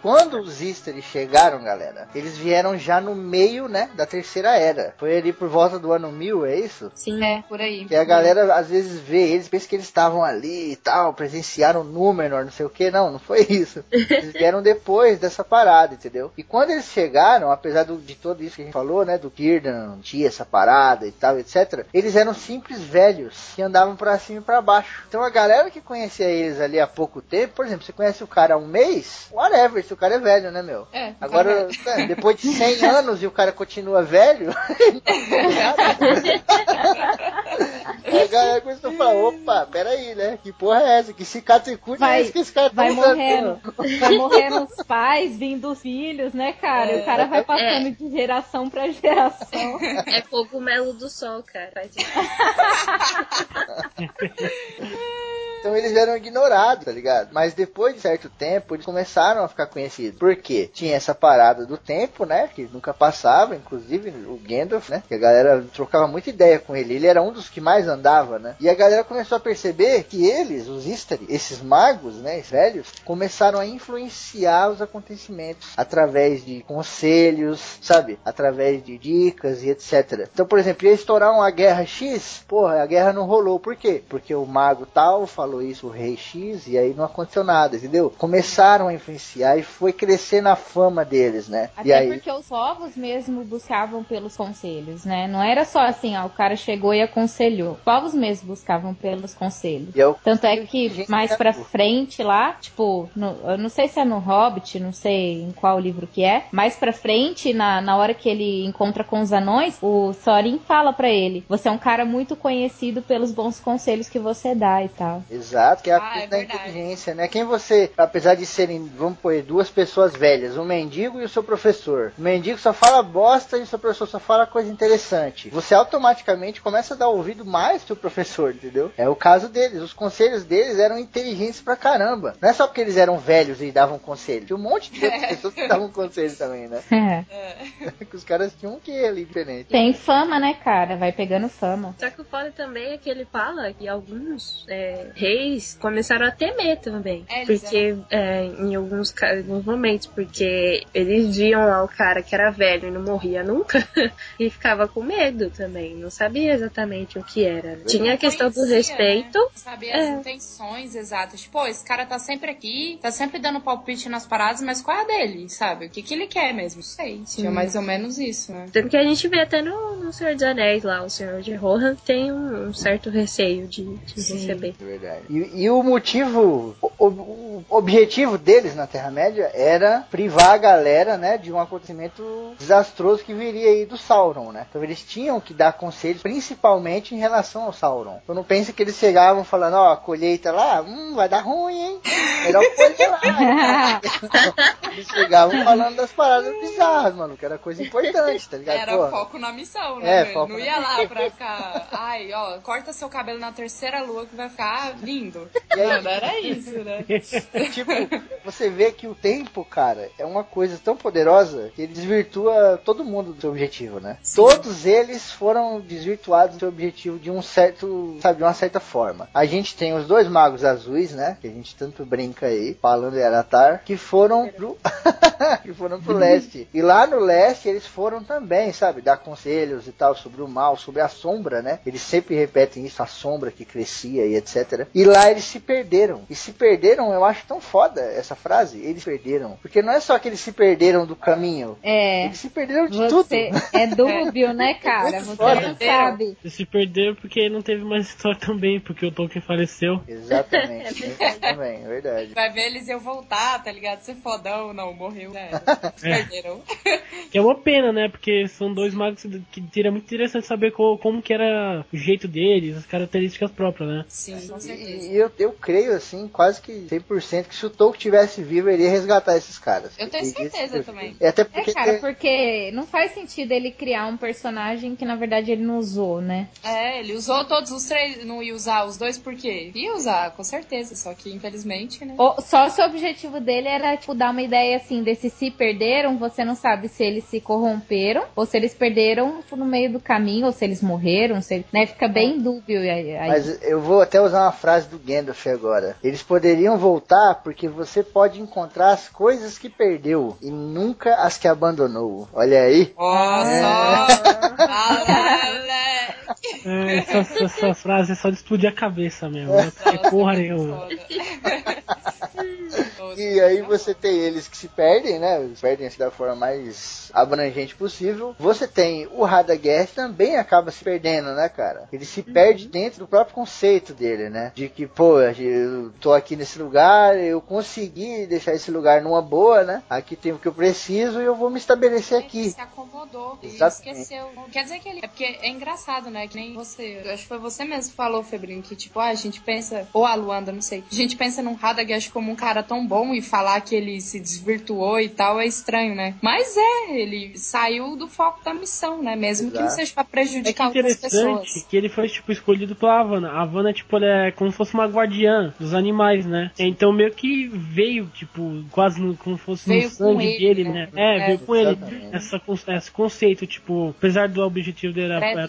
Quando os Easter chegaram, galera, eles vieram já no meio, né, da terceira era. Foi ali por volta do ano 1000, é isso? Sim. É, por aí. Que a galera às vezes vê eles, pensa que eles estavam ali e tal, presenciaram Númenor, não sei o que. Não, não foi isso. (laughs) Eles vieram depois dessa parada, entendeu? E quando eles chegaram, apesar do- de tudo isso que a gente falou, né, do Círdan, tinha essa parada e tal, etc. Eles eram simples velhos que andavam pra cima e pra baixo. Então a galera que conhecia eles ali há pouco tempo, por exemplo, você conhece o cara há um mês, whatever, se o cara é velho, né, meu? É, Agora, é, depois de 100 (laughs) anos e o cara continua velho, (laughs) (laughs) a galera começou a falar, opa, peraí, né? Que porra é essa? Que cicatriz é esse que esse cara tá vai usando, morrendo. né? vai morrendo os pais, vindo os filhos, né, cara? E o cara vai passando É. de geração pra geração. É cogumelo do sol, cara. Então eles eram ignorados, tá ligado? Mas depois de certo tempo, eles começaram a ficar conhecidos. Por quê? Tinha essa parada do tempo, né? Que nunca passava, inclusive o Gandalf, né? Que a galera trocava muita ideia com ele. Ele era um dos que mais andava, né? E a galera começou a perceber que eles, os Istari, esses magos, né? Os velhos, começaram a influenciar os acontecimentos através de conselhos, sabe? Através de dicas e etc. Então, por exemplo, ia estourar uma guerra X, porra, a guerra não rolou. Por quê? Porque o mago tal falou isso, o rei X, e aí não aconteceu nada, entendeu? Começaram a influenciar e foi crescendo a fama deles, né? e Até aí, porque os povos mesmo buscavam pelos conselhos, né? Não era só assim, ó, o cara chegou e aconselhou. Os povos mesmo buscavam pelos conselhos. e eu, Tanto é que mais é pra frente lá, tipo, no- eu não sei se é no Hobbit, não sei em qual livro que é, mais pra frente, na, na hora que ele encontra com os anões, o Thorin fala pra ele, você é um cara muito conhecido pelos bons conselhos que você dá e tal. Exato, que é a Ah, coisa é da verdade. inteligência, né? Quem você, apesar de serem, vamos pôr, duas pessoas velhas, um mendigo e o seu professor. O mendigo só fala bosta e o seu professor só fala coisa interessante. Você automaticamente começa a dar ouvido mais pro professor, entendeu? É o caso deles. Os conselhos deles eram inteligentes pra caramba. Não é só porque eles eram velhos e davam conselho. Tinha um monte de outras (laughs) pessoas que davam conselho também, né? (laughs) que os caras tinham um quê ali diferente. Tem fama, né, cara? Vai pegando fama. Só que o foda também é que ele fala que alguns é, começaram a temer também. É, porque, é, em alguns, alguns momentos, porque eles viam lá o cara que era velho e não morria nunca, (laughs) e ficava com medo também. Não sabia exatamente o que era. Tinha a questão do conhecia, respeito. Né? Saber as É. intenções exatas. Tipo, pô, esse cara tá sempre aqui, tá sempre dando palpite nas paradas, mas qual é a dele, sabe? O que, que ele quer mesmo? Sei. Tinha mais ou menos isso, né? Tanto que a gente vê até no, no Senhor dos Anéis lá, o Senhor de Rohan tem um, um certo receio de, de Sim. receber. É verdade. E, e o motivo, o, o- objetivo deles na Terra-média era privar a galera, né, de um acontecimento desastroso que viria aí do Sauron, né? Então eles tinham que dar conselhos, principalmente em relação ao Sauron. Então não pense que eles chegavam falando, ó, a colheita lá, hum, vai dar ruim, hein? Melhor colher lá. (laughs) eles chegavam falando das paradas bizarras, mano, que era coisa importante, tá ligado? Era Porra. foco na missão, É, né? foco não ia lá pra ficar. Ai, ó, corta seu cabelo na terceira lua que vai ficar lindo. E aí- era isso, né? (laughs) tipo, você vê que o tempo, cara, é uma coisa tão poderosa que ele desvirtua todo mundo do seu objetivo, né? Todos eles foram desvirtuados do seu objetivo de um certo, sabe, de uma certa forma. A gente tem os dois magos azuis, né? Que a gente tanto brinca aí, falando em Aratar, que foram pro (laughs) que foram pro leste. E lá no leste eles foram também, sabe, dar conselhos e tal sobre o mal, sobre a sombra, né? Eles sempre repetem isso, a sombra que crescia e etc. E lá eles se perderam. E se perderam, eu acho tão foda essa frase, eles perderam. Porque não é só que eles se perderam do caminho, É. eles se perderam de tudo. Você é dúbio, né, (laughs) cara? Você foda. não sabe. Ele se perdeu porque não teve mais história também, porque o Tolkien faleceu. Exatamente. (laughs) Isso também, é verdade. Vai ver eles iam voltar, tá ligado? Ser fodão, não, morreu, né? Eles (laughs) É. perderam. Que é uma pena, né? Porque são dois magos que seria muito interessante saber co- como que era o jeito deles, as características próprias, né? Sim, com E, certeza. E eu, eu creio, assim, quase que 100% que se o Tolkien tivesse vivo, ele ia resgatar esses caras. Eu tenho e- certeza também. É até É, porque cara, porque não faz sentido ele criar um personagem que na verdade ele não usou, né? É, ele usou todos os três, não ia usar os dois por quê? Ia usar, com certeza, só que infelizmente, né? Ou- só se o objetivo dele era, tipo, dar uma ideia assim, desses se perderam, você não sabe se eles se corromperam, ou se eles perderam no meio do caminho, ou se eles morreram, se, né? Fica bem dúbio aí. Mas eu vou até usar uma frase do Gandalf agora. Eles poderiam voltar porque você pode encontrar as coisas que perdeu e nunca as que abandonou. Olha aí. Ó, É. É, essa, essa frase é só de explodir a cabeça mesmo. Nossa, porra nenhuma. E aí você tem eles que se perdem, né? Eles perdem assim da forma mais abrangente possível. Você tem o Radagast também acaba se perdendo, né, cara? Ele se perde dentro do próprio conceito dele, né? De que, pô, eu tô aqui nesse lugar, eu consegui deixar esse lugar numa boa, né? Aqui tem o que eu preciso e eu vou me estabelecer Ele aqui. se acomodou e Exatamente. esqueceu. Quer dizer que ele. É porque é engraçado, né? Que nem você. Eu acho que foi você mesmo que falou, Febrinho, que tipo, ah, a gente pensa. Ou a Luanda, não sei. A gente pensa num Radagast como um cara tão bom e falar que ele se desvirtuou e tal é estranho, né? Mas é, ele saiu do foco da missão, né? Mesmo que Exato. não seja pra É que prejudicar outras interessante pessoas. que ele foi, tipo, escolhido pela Havana. A Havana, tipo, ela é como se fosse uma guardiã dos animais, né? Então meio que veio, tipo, quase no- como se fosse Veio no sangue ele, dele, né? né? É, É, veio com ele. Essa, esse conceito, tipo, apesar do objetivo dele era, era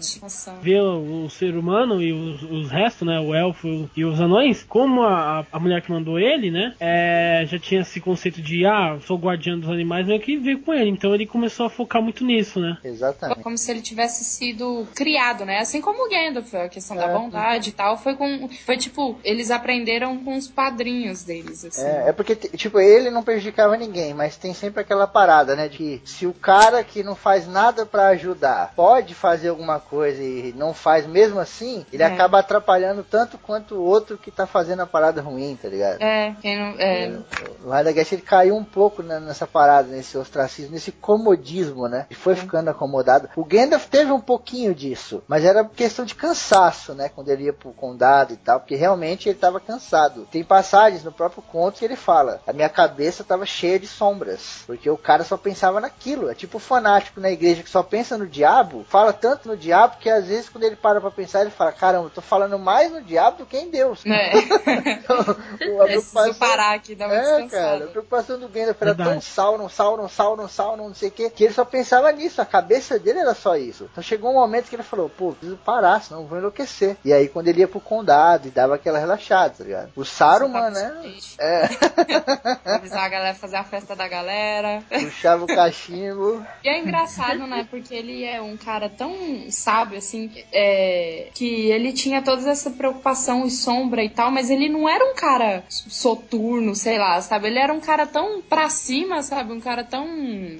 ver o, o ser humano e os, os restos, né? O elfo e os anões, como a, a mulher que mandou ele, né? é, já tinha esse conceito de, ah, sou guardiã dos animais, meio que veio com ele. Então ele começou a focar muito nisso, né? Exatamente. Como se ele tivesse sido criado, né? Assim como o Gandalf, a questão da É. bondade e tal, foi com. Foi tipo, eles aprenderam com os padrinhos deles, assim. É, é porque, tipo, ele não prejudicava ninguém, mas tem sempre aquela parada, né? De que se o cara que não faz nada pra ajudar pode fazer alguma coisa e não faz mesmo assim, ele É. acaba atrapalhando tanto quanto o outro que tá fazendo a parada ruim, tá ligado? É, quem não. É, O Radagast ele caiu um pouco nessa parada, nesse ostracismo, nesse comodismo, né? E É. foi ficando acomodado. O Gandalf teve um pouquinho disso, mas era questão de cansaço, né? Quando ele ia pro condado e tal, porque realmente ele tava cansado. Tem passagens no próprio conto que ele fala: a minha cabeça tava cheia de sombras, porque o cara só pensava naquilo. É tipo o fanático na igreja que só pensa no diabo, fala tanto no diabo que às vezes quando ele para pra pensar, ele fala: caramba, eu tô falando mais no diabo do que em Deus. né? (laughs) Então, (laughs) a Preciso preocupação- parar aqui, dar uma é, É, cara, a preocupação do Gandalf era tão Sauron, Sauron, Sauron, Sauron, não sei o que, que ele só pensava nisso, a cabeça dele era só isso. Então chegou um momento que ele falou, pô, preciso parar, senão eu vou enlouquecer. E aí quando ele ia pro condado e dava aquela relaxada, tá ligado? O Saruman, né? É. (laughs) Avisar a galera fazer a festa da galera. Puxava o cachimbo. E é engraçado, né? Porque ele é um cara tão sábio, assim, é, que ele tinha toda essa preocupação e sombra e tal, mas ele não era um cara soturno, sei lá, sabe? Ele era um cara tão pra cima, sabe? Um cara tão,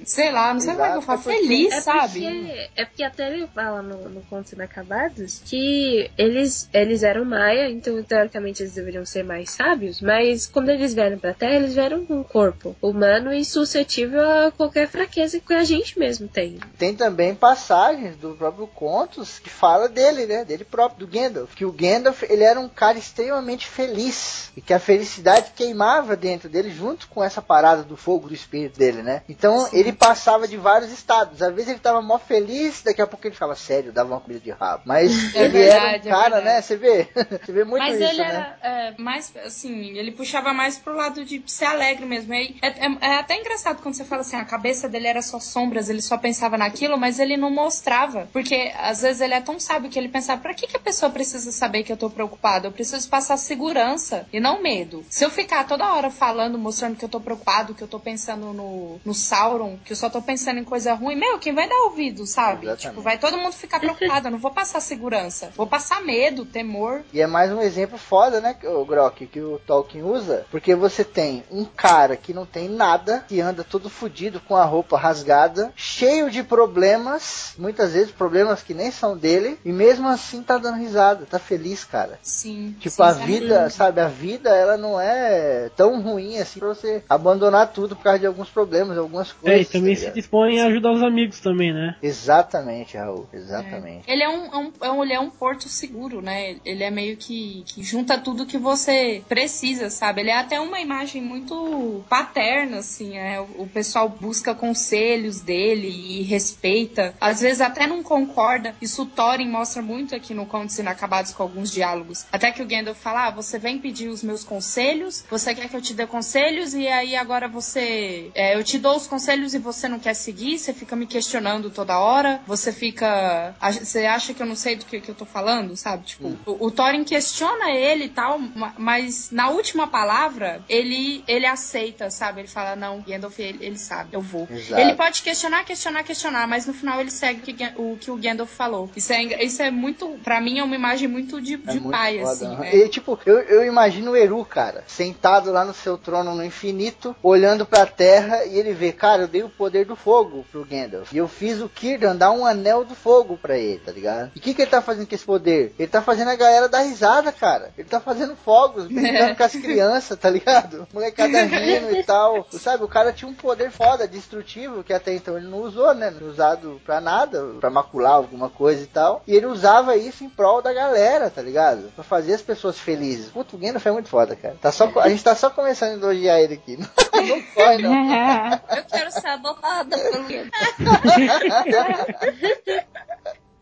sei lá, não sei como é que eu falo, feliz, é sabe? Porque, é porque até ele fala no, no Contos Inacabados que eles, eles eram maia, então teoricamente eles deveriam ser mais sábios, mas quando eles vieram pra Terra, eles vieram com um corpo humano e suscetível a qualquer fraqueza que a gente mesmo tem. Tem também passagens do próprio Contos que fala dele, né? Dele próprio, do Gandalf. Que o Gandalf, ele era um cara extremamente feliz. E que a felicidade queimava dentro dele junto com essa parada do fogo do espírito dele, né? Então Sim. ele passava de vários estados. Às vezes ele tava mó feliz, daqui a pouco ele ficava sério, dava uma comida de rabo. Mas é ele verdade, era um é cara, é né? Você vê? (laughs) Você vê muito Mas isso, ele né? era é, mais, assim, ele puxava mais pro lado de ser alegre mesmo. É, é, é, até engraçado quando você fala assim, a cabeça dele era só sombras, ele só pensava naquilo, mas ele não mostrava. Porque às vezes ele é tão sábio que ele pensava, pra que, que a pessoa precisa saber que eu tô preocupado? Eu preciso passar segurança e não medo. Se eu ficar toda hora falando, mostrando que eu tô preocupado, que eu tô pensando no, no Sauron, que eu só tô pensando em coisa ruim, meu, quem vai dar ouvido, sabe? Exatamente. Tipo, vai todo mundo ficar preocupado. Eu não vou passar segurança. Vou passar medo, temor. E é mais um exemplo foda, né, o Grok, que o Tolkien usa. Porque você tem um cara que não tem nada, que anda todo fudido com a roupa rasgada, cheio de problemas, muitas vezes problemas que nem são dele, e mesmo assim tá dando risada, tá feliz, cara. Sim. Tipo, sim, a vida, sabe, a vida ela não é tão ruim assim pra você abandonar tudo por causa de alguns problemas, algumas coisas. É, e também tá se dispõe a ajudar os amigos também, né? Exatamente, Raul, exatamente. É. Ele, é um, é um, é um, ele é um porto seguro, né? Ele é meio que, que junta tudo que você precisa, sabe? Ele é até uma imagem muito paterna, assim, é. O, pessoal busca conselhos dele e respeita. Às vezes até não concorda. Isso o Thorin mostra muito aqui no Contos Inacabados com alguns diálogos. Até que o Gandalf fala: ah, você vem pedir os meus conselhos, você quer que eu te dê conselhos, e aí agora você. É, eu te dou os conselhos e você não quer seguir, você fica me questionando toda hora, você fica. Você acha que eu não sei do que, que eu tô falando, sabe? Tipo, hum. o, o Thorin questiona ele e tal, mas na última palavra, ele, ele aceita, sabe? Ele fala: não, Gandalf, ele, ele sabe, eu vou. Exato. Ele pode questionar, questionar, questionar, mas no final ele segue o que o, Gandalf falou. Isso é, isso é muito, para mim, é uma imagem muito de, é de muito pai, foda, assim. Né? E, tipo, eu, eu imagino o Eru, cara, sentado lá no seu trono no infinito, olhando pra terra e ele vê, cara, eu dei o poder do fogo pro Gandalf. E eu fiz o Círdan dar um anel do fogo pra ele, tá ligado? E o que, que ele tá fazendo com esse poder? Ele tá fazendo a galera dar risada, cara. Ele tá fazendo fogos, (laughs) brincando com as crianças, tá ligado? Molecada rindo e tal. Sabe, o cara tinha um poder foda, destrutivo, que até então ele não usou, né? Não usado pra nada, pra macular alguma coisa e tal. E ele usava isso em prol da galera, tá ligado? Pra fazer as pessoas felizes. Puto, o Gandalf é muito foda, cara. Tá só, a gente tá só começando a elogiar ele aqui. (laughs) Não, não não. (laughs) Eu quero ser pelo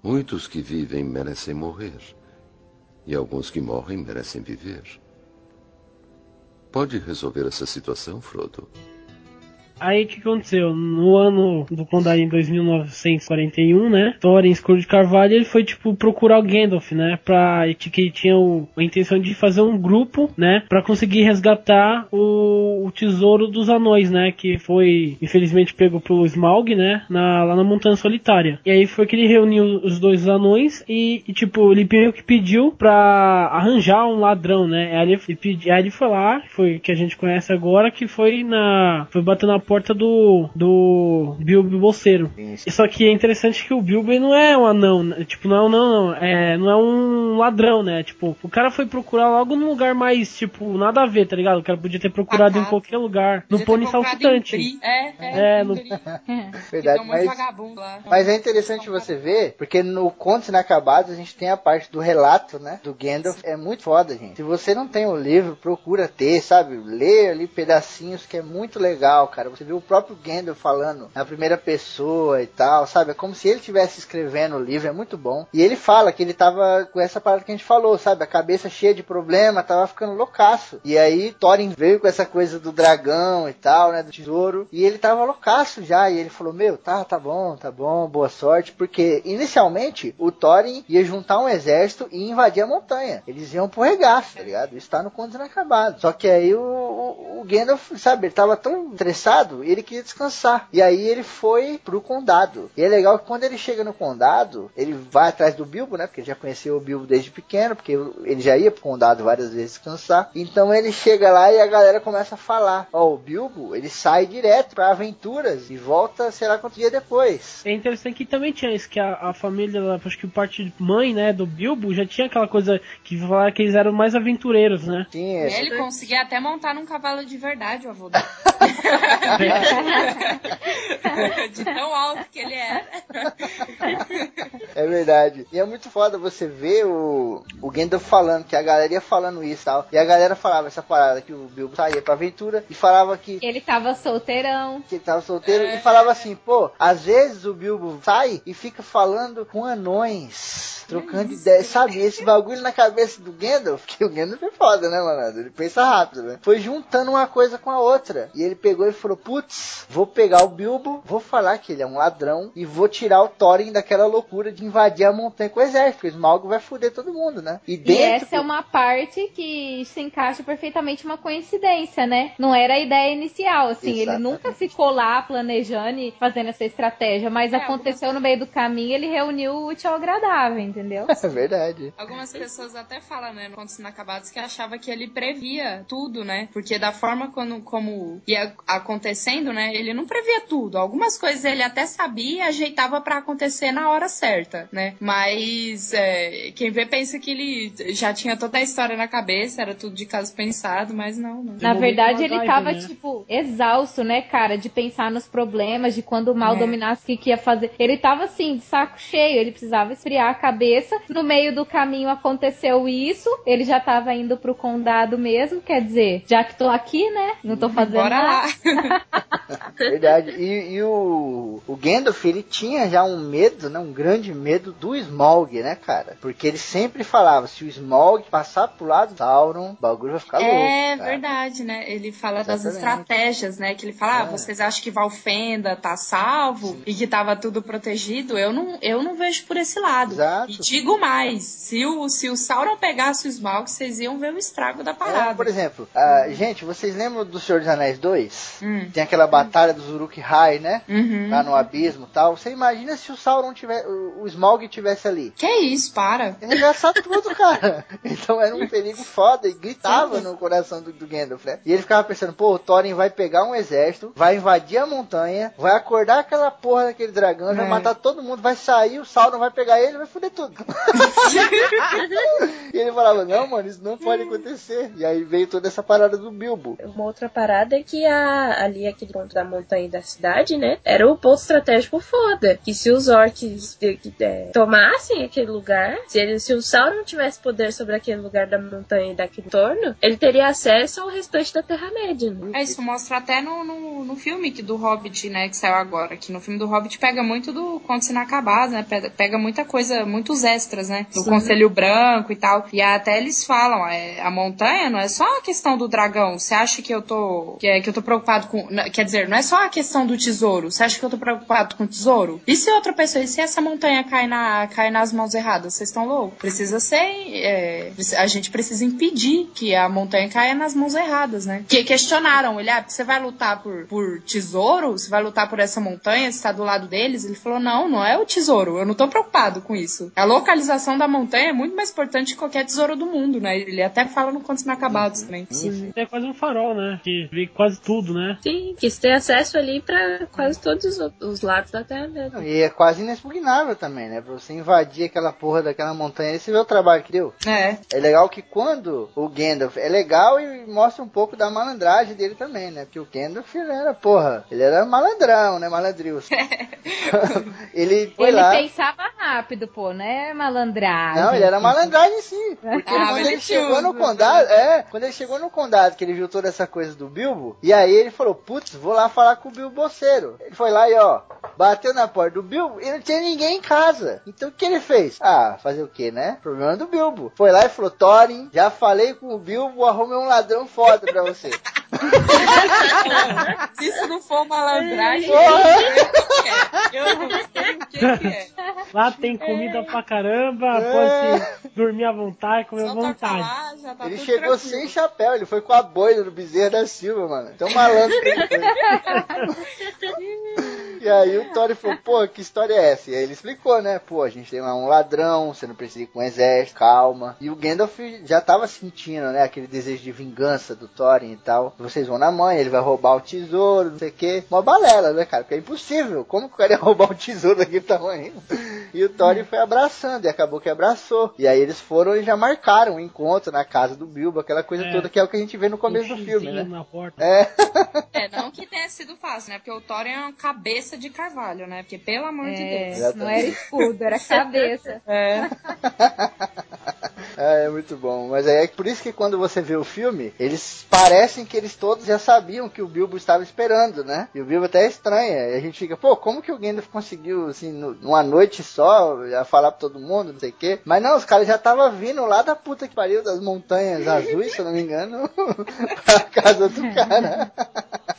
Muitos que vivem merecem morrer. E alguns que morrem merecem viver. Pode resolver essa situação, Frodo? Aí o que aconteceu? No ano do Condado em 2941, né? Thorin Escuro de Carvalho, ele foi tipo procurar o Gandalf, né? Pra que ele tinha o, a intenção de fazer um grupo, né? Para conseguir resgatar o, o, tesouro dos anões, né? Que foi infelizmente pego pelo Smaug, né? Na, lá na Montanha Solitária. E aí foi que ele reuniu os dois anões e, e tipo ele meio que pediu para arranjar um ladrão, né? Aí ele, ele, aí ele foi lá, foi que a gente conhece agora, que foi na foi bater na porta do, do Bilbo Bolseiro. Só que é interessante que o Bilbo não é um anão, né? tipo, não, não, não, é, não é um ladrão, né? Tipo, o cara foi procurar logo num lugar mais, tipo, nada a ver, tá ligado? O cara podia ter procurado em qualquer lugar. No Pônei Saltitante. É, é, é no... (laughs) Verdade, mas, mas é interessante você ver, porque no Contos Inacabados a gente tem a parte do relato, né? Do Gandalf. É muito foda, gente. Se você não tem o livro, procura ter, sabe? Lê ali pedacinhos que é muito legal, cara Você viu o próprio Gandalf falando na primeira pessoa e tal, sabe? É como se ele estivesse escrevendo o livro, é muito bom. E ele fala que ele tava com essa parada que a gente falou, sabe? A cabeça cheia de problema, tava ficando loucaço. E aí Thorin veio com essa coisa do dragão e tal, né? Do tesouro. E ele tava loucaço já. E ele falou: Meu, tá, tá bom, tá bom, boa sorte. Porque inicialmente o Thorin ia juntar um exército e invadir a montanha. Eles iam pro regaço, tá ligado? Isso tá no conto inacabado. Só que aí o, o, o Gandalf, sabe, ele tava tão estressado, ele queria descansar. E aí ele foi pro condado. E é legal que quando ele chega no condado, ele vai atrás do Bilbo, né? Porque ele já conheceu o Bilbo desde pequeno, porque ele já ia pro condado várias vezes descansar. Então ele chega lá e a galera começa a falar: Ó, oh, o Bilbo, ele sai direto pra aventuras e volta, sei lá quanto dia depois. É interessante que também tinha isso, que a, a família, acho que o parte mãe, né, do Bilbo já tinha aquela coisa que falava que eles eram mais aventureiros, né? Sim, Ele conseguia até montar num cavalo de verdade, o avô dele. (laughs) (laughs) de tão alto que ele era. É verdade. E é muito foda você ver o, o Gandalf falando, que a galera ia falando isso e tal. E a galera falava essa parada que o Bilbo saía pra aventura e falava que. Ele tava solteirão. Que ele tava solteiro é. e falava assim, pô, às vezes o Bilbo sai e fica falando com anões trocando ideias, sabe? Esse bagulho na cabeça do Gandalf, que o Gandalf é foda, né, mano? Ele pensa rápido, né? Foi juntando uma coisa com a outra. E ele pegou e falou: Putz, vou pegar o Bilbo, vou falar que ele é um ladrão e vou tirar o Thorin daquela loucura de invadir a montanha com o exército. Porque o Smaug vai foder todo mundo, né? E, dentro... e essa é uma parte que se encaixa perfeitamente uma coincidência, né? Não era a ideia inicial, assim. Exatamente. Ele nunca ficou lá planejando e fazendo essa estratégia, mas é, aconteceu no meio do caminho ele reuniu o útil ao agradável, entendeu? (laughs) É verdade. Algumas pessoas até falam, né, no Contos Inacabados, que achava que ele previa tudo, né? Porque da forma quando, como ia acontecendo, né, ele não previa tudo. Algumas coisas ele até sabia e ajeitava para acontecer na hora certa, né? Mas é, quem vê pensa que ele já tinha toda a história na cabeça, era tudo de caso pensado, mas não. não. Na verdade, ele tava, né? tipo, exausto, né, cara, de pensar nos problemas, de quando o mal é. dominasse, o que, que ia fazer. Ele tava, assim, de saco cheio, ele precisava esfriar a cabeça cabeça. No meio do caminho aconteceu isso. Ele já tava indo pro condado mesmo. Quer dizer, já que tô aqui, né? Não tô fazendo Bora nada. lá. Verdade. E, e, o, o Gandalf, ele tinha já um medo, né? Um grande medo do Smaug, né, cara? Porque ele sempre falava, se o Smaug passar pro lado do Sauron, o bagulho vai ficar é, louco. É verdade, né? Ele fala Exatamente. das estratégias, né? Que ele fala, ah, é. ah, vocês acham que Valfenda tá salvo Sim. e que tava tudo protegido? Eu não, eu não vejo por esse lado. Exato. E digo mais, se o, se o Sauron pegasse o Smaug, vocês iam ver o estrago da parada. É, por exemplo, uh, gente, vocês lembram do Senhor dos Anéis 2? Hum. Tem aquela batalha dos Uruk-hai, né? Uhum. Lá no abismo e tal. Você imagina se o Sauron tivesse, o, o Smaug tivesse ali. Que isso, para. Ele ia tudo, cara. (laughs) Então era um perigo foda e gritava no coração do, do Gandalf, né? E ele ficava pensando, pô, o Thorin vai pegar um exército, vai invadir a montanha, vai acordar aquela porra daquele dragão, é. vai matar todo mundo, vai sair, o Sauron vai pegar ele, vai foder tudo. (laughs) (laughs) e ele falava, não, mano, isso não pode acontecer. E aí veio toda essa parada do Bilbo. Uma outra parada é que a, ali, aquele ponto da montanha e da cidade, né, era o ponto estratégico foda. Que se os orcs é, tomassem aquele lugar, se, ele, se o Sauron tivesse poder sobre aquele lugar da montanha e daquele entorno, ele teria acesso ao restante da Terra-média. Né? É, isso mostra até no, no, no, filme que do Hobbit, né, que saiu agora. Que no filme do Hobbit pega muito do Contos Inacabados, né, pega, pega muita coisa, muitos extras, né? Do Sim. Conselho Branco e tal. E até eles falam, é, a montanha não é só a questão do dragão. Você acha que eu tô. Que, é, que eu tô preocupado com. Quer dizer, não é só a questão do tesouro. Você acha que eu tô preocupado com o tesouro? E se outra pessoa, e se essa montanha cai, na, cai nas mãos erradas? Vocês estão loucos? Precisa ser. É, a gente precisa impedir que a montanha caia nas mãos erradas, né? Que questionaram ele, ah, você vai lutar por, por tesouro? Você vai lutar por essa montanha? Você tá do lado deles? Ele falou, não, não é o tesouro. Eu não tô preocupado com isso. A localização da montanha é muito mais importante que qualquer tesouro do mundo, né? Ele até fala no Contos Inacabados também. Sim. É quase um farol, né? Que vê quase tudo, né? Sim, que você tem acesso ali para quase todos os, os, lados da Terra mesmo. E é quase inexpugnável também, né? Pra você invadir aquela porra daquela montanha, você vê o trabalho que deu. É. É legal que quando o Gandalf é legal e mostra um pouco da malandragem dele também, né? Porque o Gandalf era, porra, ele era malandrão, né? Malandril. (laughs) ele foi ele lá. pensava rápido, pô, né, malandragem. Não, ele era malandragem sim. Porque Ah, quando ele tinha chegou no condado, é, quando ele chegou no condado, que ele viu toda essa coisa do Bilbo, e aí ele falou, putz, vou lá falar com o Bilbo Boceiro. Ele foi lá e ó, bateu na porta do Bilbo e não tinha ninguém em casa. Então o que ele fez? Ah, fazer o que, né? Problema do Bilbo. Foi lá e falou, Thorin, já falei com o Bilbo, arrumei um ladrão foda pra você. Se (laughs) isso não for malandragem, Porra. eu não sei o que é. Eu não sei o que que é. Lá tem comida pra caramba, É. pode dormir à vontade, comer à Só toca vontade. lá, já tá ele chegou tranquilo. sem chapéu, ele foi com a boina do bezerro da Silva, mano. Tão malandro que ele foi. E aí o Thorin falou, pô, que história é essa? E aí ele explicou, né? Pô, a gente tem lá um ladrão, você não precisa ir com um exército, calma. E o Gandalf já tava sentindo, né, aquele desejo de vingança do Thorin e tal. Vocês vão na mãe, ele vai roubar o tesouro, não sei o quê. Uma balela, né, cara? Porque é impossível. Como que o cara ia roubar um tesouro daquele tamanho? E o Thorin foi abraçando, e acabou que abraçou. E aí eles foram e já marcaram um encontro na casa do Bilbo, aquela coisa É. toda que é o que a gente vê no começo do Um filme, xizinho né? na porta. É, (laughs) É, não que tenha sido fácil, né? Porque o Thorin é uma cabeça de carvalho, né? Porque, pelo amor de É, Deus. não era escudo, era cabeça. É. (laughs) (laughs) É, é muito bom. Mas é por isso que quando você vê o filme, eles parecem que eles todos já sabiam que o Bilbo estava esperando, né? E o Bilbo até estranha. E a gente fica, pô, como que o Gandalf conseguiu, assim, nu- numa noite só, já falar pra todo mundo, não sei o quê. Mas não, os caras já estavam vindo lá da puta que pariu, das montanhas (laughs) azuis, se eu não me engano, (laughs) pra casa do cara.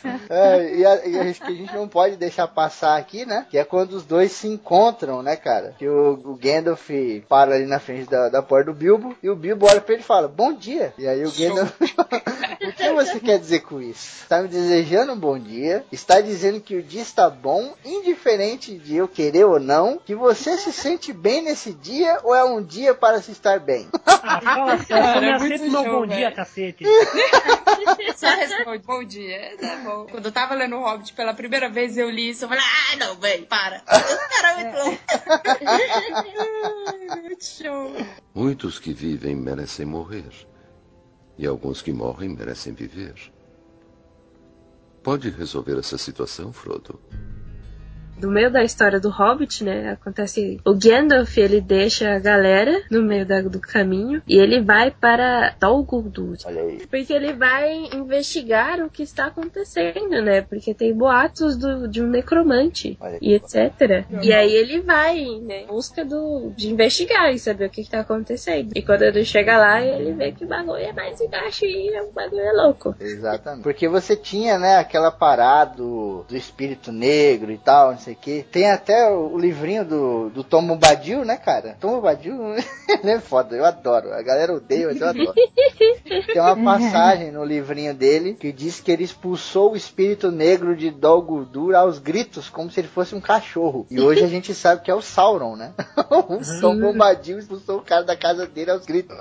(laughs) É, e a, e a gente, que a gente não pode deixar passar aqui, né? Que é quando os dois se encontram, né, cara? Que o, o Gandalf para ali na frente da, da porta do Bilbo e o Bilbo olha pra ele e fala, bom dia. E aí o (laughs) Gandalf, (laughs) o que você quer dizer com isso? Está me desejando um bom dia, está dizendo que o dia está bom, indiferente de eu querer ou não, que você se sente bem nesse dia ou é um dia para se estar bem? Ah, fala sério, eu me é aceito meu bom dia, velho. cacete. (laughs) Só responde, bom dia. É, tá bom. Quando eu tava lendo o Hobbit pela primeira vez, eu li isso. Eu falei, ah, não, velho, para. Cara, é muito. Ai, muito show. Muitos que vivem merecem morrer. E alguns que morrem merecem viver. Pode resolver essa situação, Frodo? No meio da história do Hobbit, né, acontece o Gandalf, ele deixa a galera no meio da- do caminho e ele vai para Dol Guldur. Olha aí. Porque ele vai investigar o que está acontecendo, né? Porque tem boatos do- de um necromante e etc. E aí ele vai, né, em busca do, de investigar e saber o que está acontecendo. E quando ele chega lá, ele vê que o bagulho é mais embaixo e o bagulho é louco. Exatamente. Porque você tinha, né, aquela parada do, do espírito negro e tal, não sei o que. Tem até o, o livrinho do, do Tom Bombadil, né, cara? Tom Bombadil, (laughs) é foda, eu adoro. A galera odeia, mas eu adoro. (laughs) Tem uma passagem no livrinho dele que diz que ele expulsou o espírito negro de Dol Guldur aos gritos, como se ele fosse um cachorro. E hoje a gente sabe que é o Sauron, né? (laughs) o Tom Bombadil expulsou o cara da casa dele aos gritos.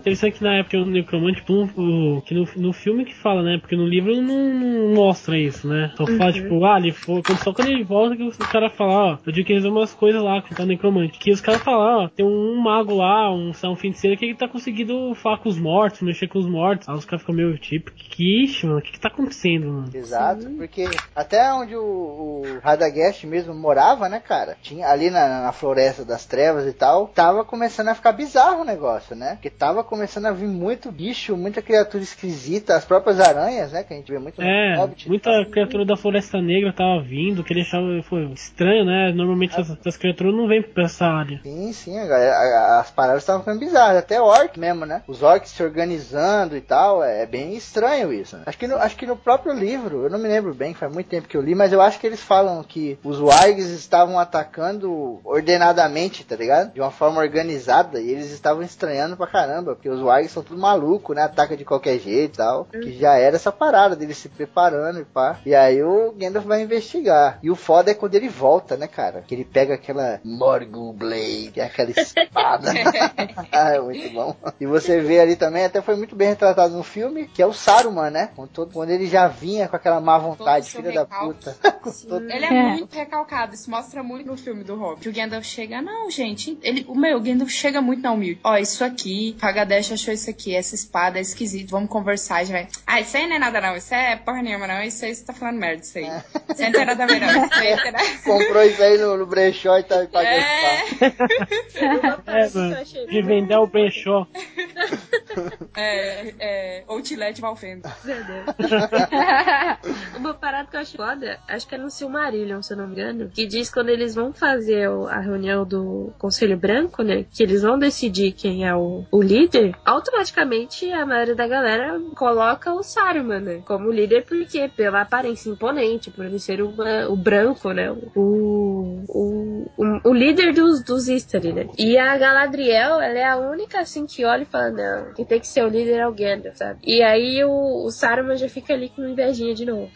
Interessante que na época o necromante, tipo, no, que no, no filme que fala, né? Porque no livro não, não mostra isso, né? Só fala, tipo, ah, ele foi. Quando, só quando ele volta que o cara fala, ó, eu digo que eles umas coisas lá que tá o necromante. Que os caras falam, ó, tem um mago lá, um, sei lá, um feiticeiro que ele tá conseguindo falar com os mortos, mexer com os mortos. Aí os caras ficam meio tipo, que ixi, mano, o que que tá acontecendo, mano? Exato, porque até onde o, o Radagast mesmo morava, né, cara? Tinha ali na, na floresta das trevas e tal, tava começando a ficar bizarro o negócio, né? Porque tava começando a vir muito bicho, muita criatura esquisita, as próprias aranhas, né? Que a gente vê muito no É, Hobbit. muita criatura da Floresta Negra tava vindo, que ele achava foi, estranho, né? Normalmente essas, essas criaturas não vêm pra essa área. Sim, sim, a galera- a- as paradas estavam ficando bizarras, até orc mesmo, né? Os orcs se organizando e tal, é, é bem estranho isso. Né? Acho, que no, acho que no próprio livro, eu não me lembro bem, faz muito tempo que eu li, mas eu acho que eles falam que os wargs estavam atacando ordenadamente, tá ligado? De uma forma organizada, e eles estavam estranhando pra caramba, porque os wargs são tudo maluco, né? Ataca de qualquer jeito e tal. Que já era essa parada deles se preparando e pá. E aí o Gandalf vai investigar. E o foda é quando ele volta, né, cara? Que ele pega aquela Morgul Blade, que é aquela espada. (laughs) ah, é muito bom. E você vê ali também, até foi muito bem retratado no filme, que é o Saruman, né? Todo, quando ele já vinha com aquela má vontade, filha da puta. (laughs) Todo- Ele é muito recalcado, isso mostra muito no filme do Hobbit. O Gandalf chega, não, gente, ele, o meu, o Gandalf chega muito na humilde. Ó, isso aqui, Kagadesh achou isso aqui, essa espada é esquisito, vamos conversar, a gente vai. Ah, isso aí não é nada não, isso é porra nenhuma não, isso aí você tá falando merda, isso aí. Isso aí não tem nada isso nada... Comprou isso aí no, no brechó e tá pagando É, (laughs) É, mano. De vender o brechó. (laughs) é, é, Outlet Valfenda. Meu Deus. (laughs) Uma parada que eu acho foda, acho que é no Silmarillion, se eu não me engano, que diz quando eles vão fazer o- a reunião do Conselho Branco, né, que eles vão decidir quem é o, o líder, automaticamente a maioria da galera coloca o Saruman, né, como líder, porque pela aparência imponente, por ele ser uma- o branco, né, o, o, o, o líder dos, dos Istari, né. E a Galadriel, ela é a única, assim, que olha e fala, não, quem tem que ser o líder é o Gandalf, sabe? E aí o, o Saruman já fica ali com invejinha de novo.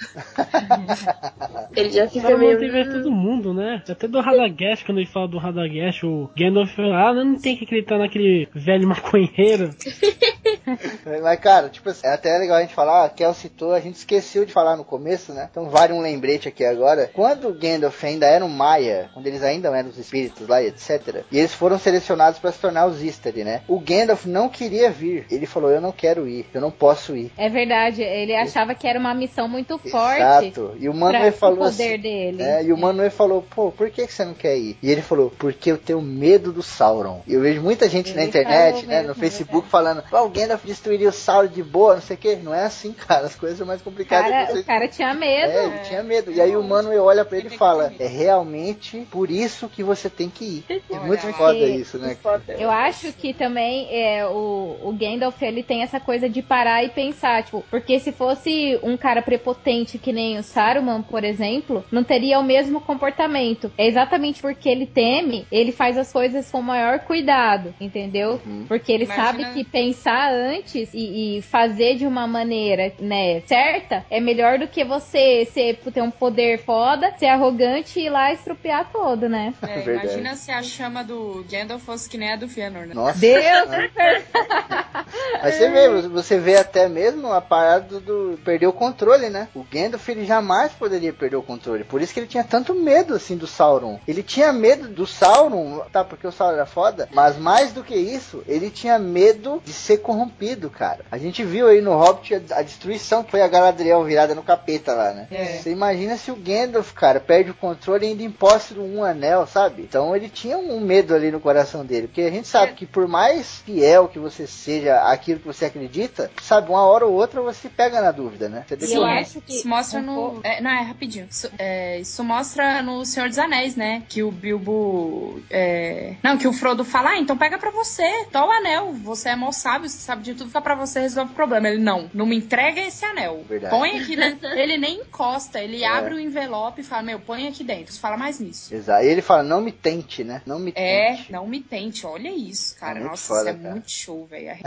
(laughs) ele já fica meio... motiva todo mundo, né? Até do Radagast, quando ele fala do Radagast, o Gandalf fala, ah, não tem que acreditar naquele velho maconheiro. (laughs) Mas, cara, tipo assim, é até legal a gente falar, a Kel citou, a gente esqueceu de falar no começo, né? Então vale um lembrete aqui agora. Quando o Gandalf ainda era um Maia, quando eles ainda eram os espíritos lá etc., e eles foram selecionados para se tornar os Istari, né? O Gandalf não queria vir. Ele falou, eu não quero ir, eu não posso ir. É verdade, ele achava que era uma missão muito forte Exato. E o Manuel o falou poder assim, dele. É, e o Manuel falou, pô, por que, você não quer ir? E ele falou, porque eu tenho medo do Sauron. E eu vejo muita gente na Ele internet, falou né, mesmo, no Facebook, é. falando, ah, o Gandalf destruiria o Sauron de boa, não sei o que. Não é assim, (laughs) cara, as coisas são mais complicadas. Cara, o cara tinha medo. É, ele tinha medo. E aí o Manuel olha pra ele e fala, é realmente por isso que você tem que ir. É muito Olha, foda isso, né? Eu acho que também é, o, o Gandalf ele tem essa coisa de parar e pensar, tipo, porque se fosse um cara prepotente que nem o Saruman, por exemplo, não teria o mesmo comportamento. É exatamente porque ele teme, ele faz as coisas com maior cuidado, entendeu? Porque ele Imagina- sabe que pensar antes e, e fazer de uma maneira, né, certa, é melhor do que você ser, ter um poder foda, ser arrogante e ir lá estrupiar todo, né? É, Verdade. imagina se a chama do Gandalf fosse que nem a do Fëanor, né? Nossa. Deus! (laughs) Mas você vê, você vê até mesmo a parada do perder o controle, né? O Gandalf ele jamais poderia perder o controle. Por isso que ele tinha tanto medo assim do Sauron. Ele tinha medo do Sauron, tá? Porque o Sauron era foda, mas mais do que isso, ele tinha medo de ser corrompido, cara. A gente viu aí no Hobbit a, a destruição que foi a Galadriel virada no capeta lá, né? É. Você imagina se o Gandalf, cara, perde o controle e ainda imposta um anel, sabe? Então ele tinha um medo ali no coração dele, porque a gente sabe que por mais fiel que você seja aquilo que você acredita, sabe, uma hora ou outra você pega na dúvida, né? Você E eu é. acho que Isso mostra um no. pouco- é, não, é rapidinho. Isso, é, isso mostra no Senhor dos Anéis, né? Que o Bilbo. é, Não, que o Frodo fala: Ah, então pega pra você. Tá o anel. Você é mó sábio, você sabe de tudo, fica pra você resolve o problema. Ele não, não me entrega esse anel. Verdade. Põe aqui dentro. Ele nem encosta, ele É. abre o envelope e fala: Meu, põe aqui dentro. Fala mais nisso. Exato. E ele fala, não me tente, né? Não me É, tente. não me tente. Olha isso, cara. É Nossa, foda, isso é cara. muito show, velho. (laughs)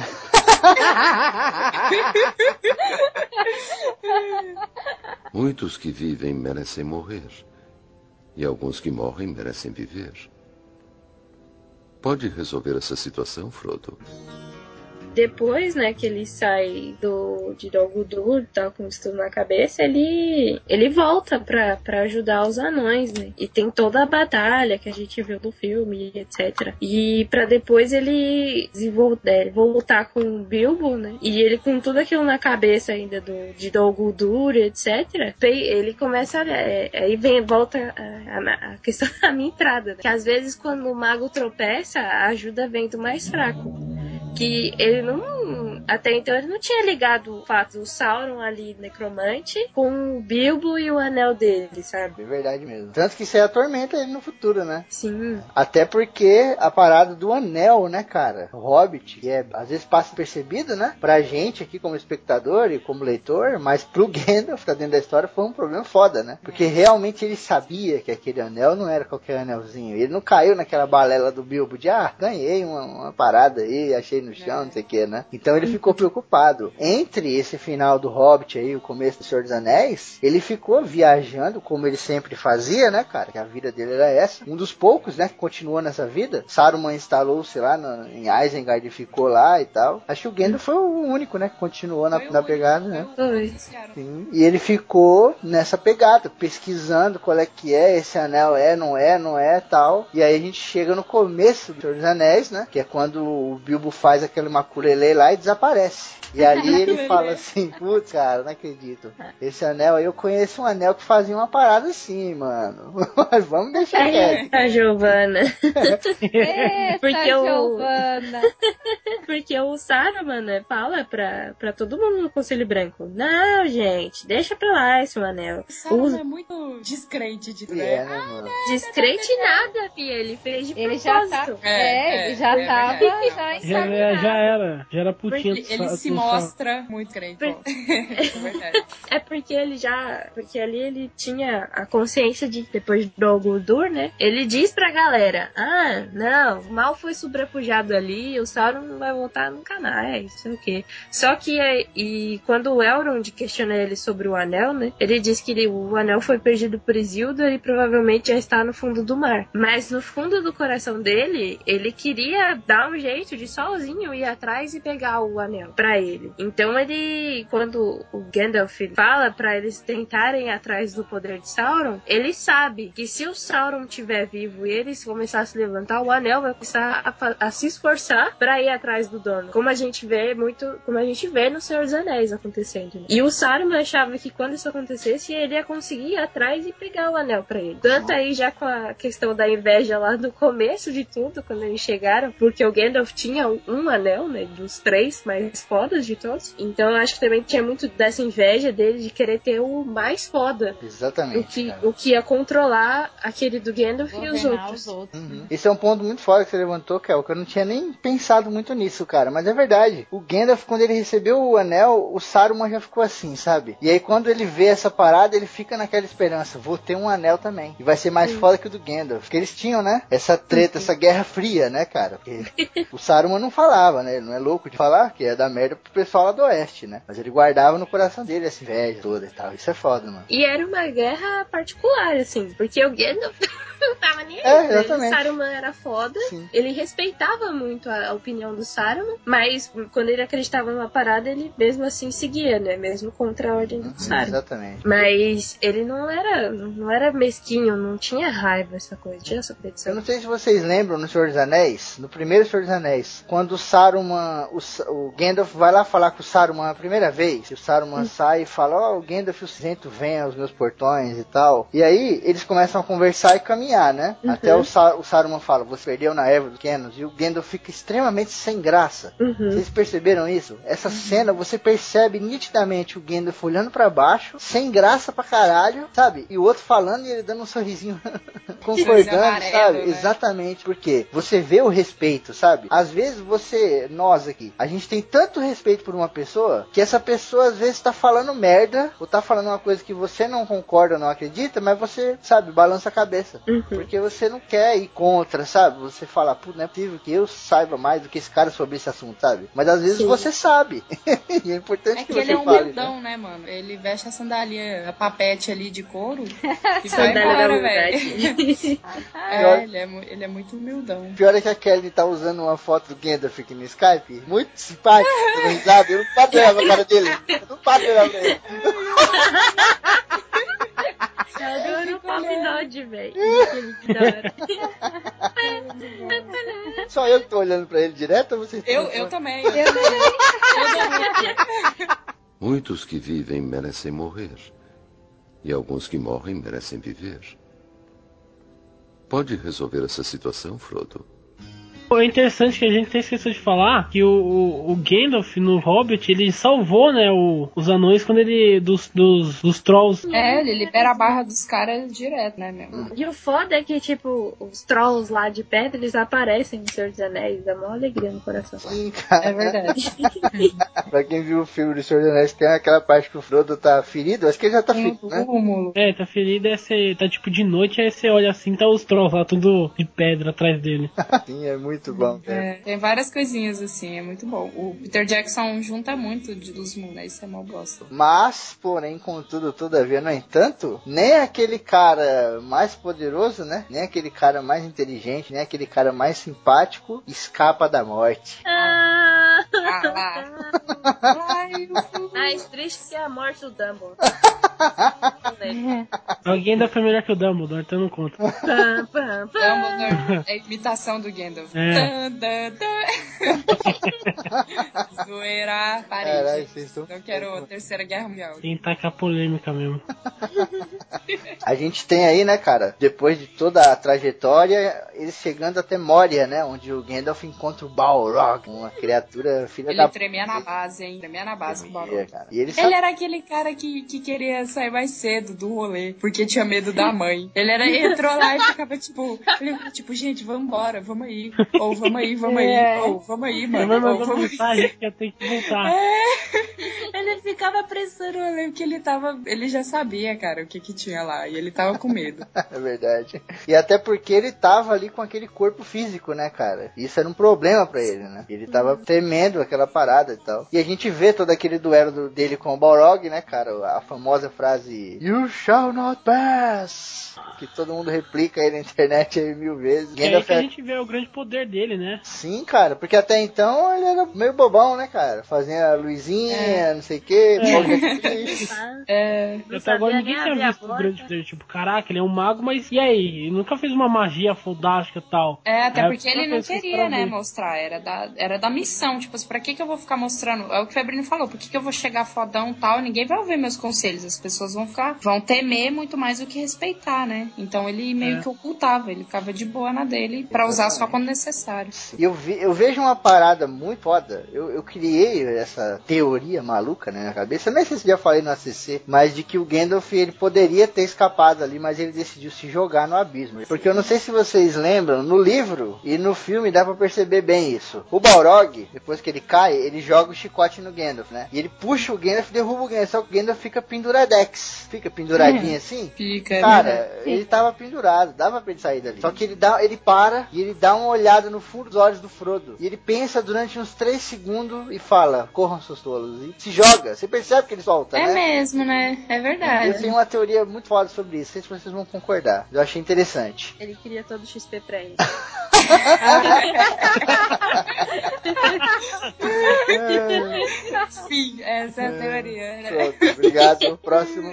Muitos que vivem merecem morrer. E alguns que morrem merecem viver. Pode resolver essa situação, Frodo? Depois, né, que ele sai do de Dol Guldur e tal, com isso tudo na cabeça, ele ele volta pra, ajudar os anões, né? E tem toda a batalha que a gente viu no filme, etc. E pra depois ele é, voltar com o Bilbo, né? E ele com tudo aquilo na cabeça ainda do de Dol Guldur, etc. Ele começa a, é, aí vem volta a, a- a questão (laughs) da minha entrada, né? Que às vezes quando o mago tropeça, a ajuda vem do mais fraco que ele não. Até então ele não tinha ligado o fato do Sauron ali, necromante, com o Bilbo e o anel dele, sabe? É verdade mesmo. Tanto que isso aí atormenta ele no futuro, né? Sim. Até porque a parada do anel, né, cara? O Hobbit, que é, às vezes passa percebido, né? Pra gente aqui como espectador e como leitor, mas pro (laughs) Gandalf, tá dentro da história, foi um problema foda, né? Porque realmente ele sabia que aquele anel não era qualquer anelzinho. Ele não caiu naquela balela do Bilbo de, ah, ganhei uma, uma parada aí, achei no chão, não sei o que, né? Então ele ficou preocupado. Entre esse final do Hobbit aí, o começo do Senhor dos Anéis, ele ficou viajando, como ele sempre fazia, né, cara? Que a vida dele era essa. Um dos poucos, né, que continuou nessa vida. Saruman instalou-se lá no, em Isengard e ficou lá e tal. Acho que o Gandalf foi o único, né, que continuou na, na pegada, né? Sim. E ele ficou nessa pegada, pesquisando qual é que é, esse anel é, não é, não é, tal. E aí a gente chega no começo do Senhor dos Anéis, né? Que é quando o Bilbo faz aquele maculelê lá e desaparece. E (laughs) ali ele fala assim, putz, cara, não acredito. Esse anel aí, eu conheço um anel que fazia uma parada assim, mano. (laughs) Mas vamos deixar quieto. A Giovana. Eita, Porque o- Giovana. (laughs) Porque o Saruman, né, fala pra, pra todo mundo no Conselho Branco: Não, gente, deixa pra lá esse anel. O Saruman Usa- é muito descrente de E é, né, mano? Descrente nada, filha. Ele fez de Ele já tá. propósito. É, É, ele já é tava verdade. já já era, já era putinha Ele, ele se mostra muito crente. ó. É. (laughs) É porque ele já. Porque ali ele tinha a consciência de, depois do Oguldur, né? Ele diz pra galera: Ah, não, o mal foi sobrepujado ali, o Sauron não vai voltar nunca mais, sei o quê. Só que é- e quando o Elrond questiona ele sobre o anel, né? Ele diz que ele- o anel foi perdido por Isildur e provavelmente já está no fundo do mar. Mas no fundo do coração dele, ele queria dar um jeito de sozinho ir atrás e pegar o anel pra ele. Então ele, quando o Gandalf fala pra eles tentarem ir atrás do poder de Sauron, ele sabe que se o Sauron estiver vivo e eles começarem a se levantar, o anel vai começar a, a se esforçar pra ir atrás do dono. Como a gente vê muito, como a gente vê no Senhor dos Anéis acontecendo. né? E o Saruman achava que quando isso acontecesse, ele ia conseguir ir atrás e pegar o anel pra ele. Tanto aí já com a questão da inveja lá no começo de tudo, quando eles chegaram, porque o Gandalf tinha um, um anel, né, dos três mais fodas de todos. Então eu acho que também tinha muito dessa inveja dele de querer ter o mais foda. O Exatamente. que, cara. o que ia controlar aquele do Gandalf e os Governar outros. os outros. Uhum. Esse é um ponto muito foda que você levantou, Kel, que eu não tinha nem pensado muito nisso, cara. Mas é verdade. O Gandalf, quando ele recebeu o anel, o Saruman já ficou assim, sabe? E aí quando ele vê essa parada, ele fica naquela esperança. Vou ter um anel também. E vai ser mais foda que o do Gandalf. Porque eles tinham, né? Essa treta, essa guerra fria, né, cara? Porque (laughs) o Saruman não falava, né? Ele não é louco de falar que é da merda pro pessoal lá do oeste, né? Mas ele guardava no coração dele essa inveja toda e tal. Isso é foda, mano. E era uma guerra particular, assim, porque o Gandalf (laughs) não tava nem aí. É, né? exatamente. O Saruman era foda, Sim. ele respeitava muito a, a opinião do Saruman, mas quando ele acreditava numa parada, ele mesmo assim seguia, né? Mesmo contra a ordem do Saruman. Exatamente. Mas ele não era, não era mesquinho, não tinha raiva essa coisa, tinha essa Eu competição. não sei se vocês lembram no Senhor dos Anéis, no primeiro Senhor dos Anéis, quando o Saruman, o, Sa- o Gandalf vai lá falar com o Saruman a primeira vez, e o Saruman sai e fala, ó, o Gandalf e o cinzento vem aos meus portões e tal. E aí eles começam a conversar e caminhar, né? Até o, Sa o Saruman fala, você perdeu na erva dos Kenos, e o Gandalf fica extremamente sem graça. Uhum. Vocês perceberam isso? Essa cena você percebe nitidamente o Gandalf olhando pra baixo, sem graça pra caralho, sabe? E o outro falando e ele dando um sorrisinho (laughs) concordando, amarelo, sabe? né? Exatamente, porque você vê o respeito, sabe? Às vezes você, nós aqui, a gente tem tanto respeito por uma pessoa que essa pessoa às vezes tá falando merda ou tá falando uma coisa que você não concorda, não acredita, mas você, sabe, balança a cabeça. Uhum. Porque você não quer ir contra, sabe? Você fala, pô, não é possível que eu saiba mais do que esse cara sobre esse assunto, sabe? Mas às vezes Sim. você sabe. (laughs) e é importante É que, que você ele é um fale. humildão, né, mano? Ele veste a sandália, a papete ali de couro (laughs) e vai embora, velho. (laughs) É, ele é, ele é muito humildão. Pior é que a Kelly tá usando uma foto do Gandalf aqui no Skype, muito dando risada, eu não olhar pra cara dele. Eu não pra ele. Eu adoro o Pop Dodge, velho. Só eu que tô olhando pra ele direto ou vocês Eu, estão- eu também. Eu, eu dou- Muitos que vivem merecem morrer. E alguns que morrem merecem viver. Pode resolver essa situação, Frodo? Pô, É interessante que a gente até esqueceu de falar que o, o, o Gandalf no Hobbit ele salvou, né, o- os anões quando ele. dos, dos, dos trolls. É, ele libera a barra dos caras direto, né, meu? E o foda é que, tipo, os trolls lá de pedra, eles aparecem no Senhor dos Anéis, dá uma alegria no coração. (laughs) Sim, cara. É verdade. (laughs) pra quem viu o filme do Senhor dos Anéis, tem aquela parte que o Frodo tá ferido, acho que ele já tá ferido, o né? É, tá ferido, é você, tá tipo de noite, aí você olha assim, tá os trolls lá, tudo de pedra atrás dele. (laughs) Sim, é muito muito bom. É, tem várias coisinhas assim, é muito bom. O Peter Jackson junta muito de, dos mundos, né? Isso é mal bosta. Mas, porém, contudo, todavia, no entanto, nem aquele cara mais poderoso, né? Nem aquele cara mais inteligente, nem aquele cara mais simpático escapa da morte. Ah, Ah. Ai, mais (laughs) triste que a morte do Dumbledore. Alguém da família que o Dumbledore, então não conta. Pam, pam, pam. Dumbledore é a imitação do Gandalf. É. (laughs) Zoeira, vocês estão. Não quero a terceira guerra mundial. Tem que tacar polêmica mesmo. (laughs) A gente tem aí, né, cara, depois de toda a trajetória, eles chegando até Moria, né, onde o Gandalf encontra o Balrog, uma criatura filha Ele da tremia na base, hein? Tremia na base com o barulho. cara. E ele Ele sabe... era aquele cara que, que queria sair mais cedo do rolê, porque tinha medo da mãe. Ele era, entrou lá e ficava tipo, ele, tipo, gente, vambora, vamos aí. Ou vamos aí, vamos aí. É. Ou vamos aí, Ele mano. mandar vamos aí. mensagem que ia ter que voltar. Ele ficava apressando o rolê, porque ele tava. Ele já sabia, cara, o que que tinha lá. E ele tava com medo. (laughs) É verdade. E até porque ele tava ali com aquele corpo físico, né, cara? Isso era um problema pra ele, né? Ele tava temendo aquela parada e tal. E a gente vê todo aquele duelo do- dele com o Balrog, né, cara? A famosa frase You shall not pass! Que todo mundo replica aí na internet aí mil vezes. Que é aí que a é- gente vê o grande poder dele, né? Sim, cara, porque até então ele era meio bobão, né, cara? Fazia a luzinha, É. não sei o artifício. É. Não (laughs) Até agora ninguém tinha visto o grande poder. Tipo, caraca, ele é um mago, mas e aí? Ele nunca fez uma magia fodástica e tal. É, até É, porque ele não queria, né, mostrar. Era da, era da missão. Tipo, assim, pra que que eu vou ficar mostrando? É o que o Febrino falou. Por que que eu vou chegar fodão e tal? Ninguém vai ouvir meus conselhos. As pessoas vão ficar, vão temer muito mais do que respeitar, né? Então ele meio É. que ocultava. Ele ficava de boa na dele pra usar só quando necessário. E eu, vi- eu vejo uma parada muito foda. Eu, eu criei essa teoria maluca né, na cabeça. Eu nem sei se já falei no ACC, mas de que o Gandalf ele poderia ter escapado ali, mas ele decidiu se jogar no abismo. Porque eu não sei se vocês lembram, no livro e no filme dá pra perceber bem isso. O Balrog, depois que ele cai, ele joga o chicote no Gandalf, né? E ele puxa o Gandalf e derruba o Gandalf. Só que o Gandalf fica penduradex. Fica penduradinho assim. Fica. né? Cara, ele tava pendurado, dava pra ele sair dali. Só que ele dá, ele para e ele dá uma olhada no fundo dos olhos do Frodo. E ele pensa durante uns 3 segundos e fala: corram seus tolos. E se joga. Você percebe que ele solta, É né? mesmo, né? É Eu verdade. tenho uma teoria muito foda sobre isso. Não sei se vocês vão concordar. Eu achei interessante. Ele queria todo o XP pra ele. (laughs) (laughs) (laughs) Sim, essa é a teoria. né? Pronto, obrigado. Próximo.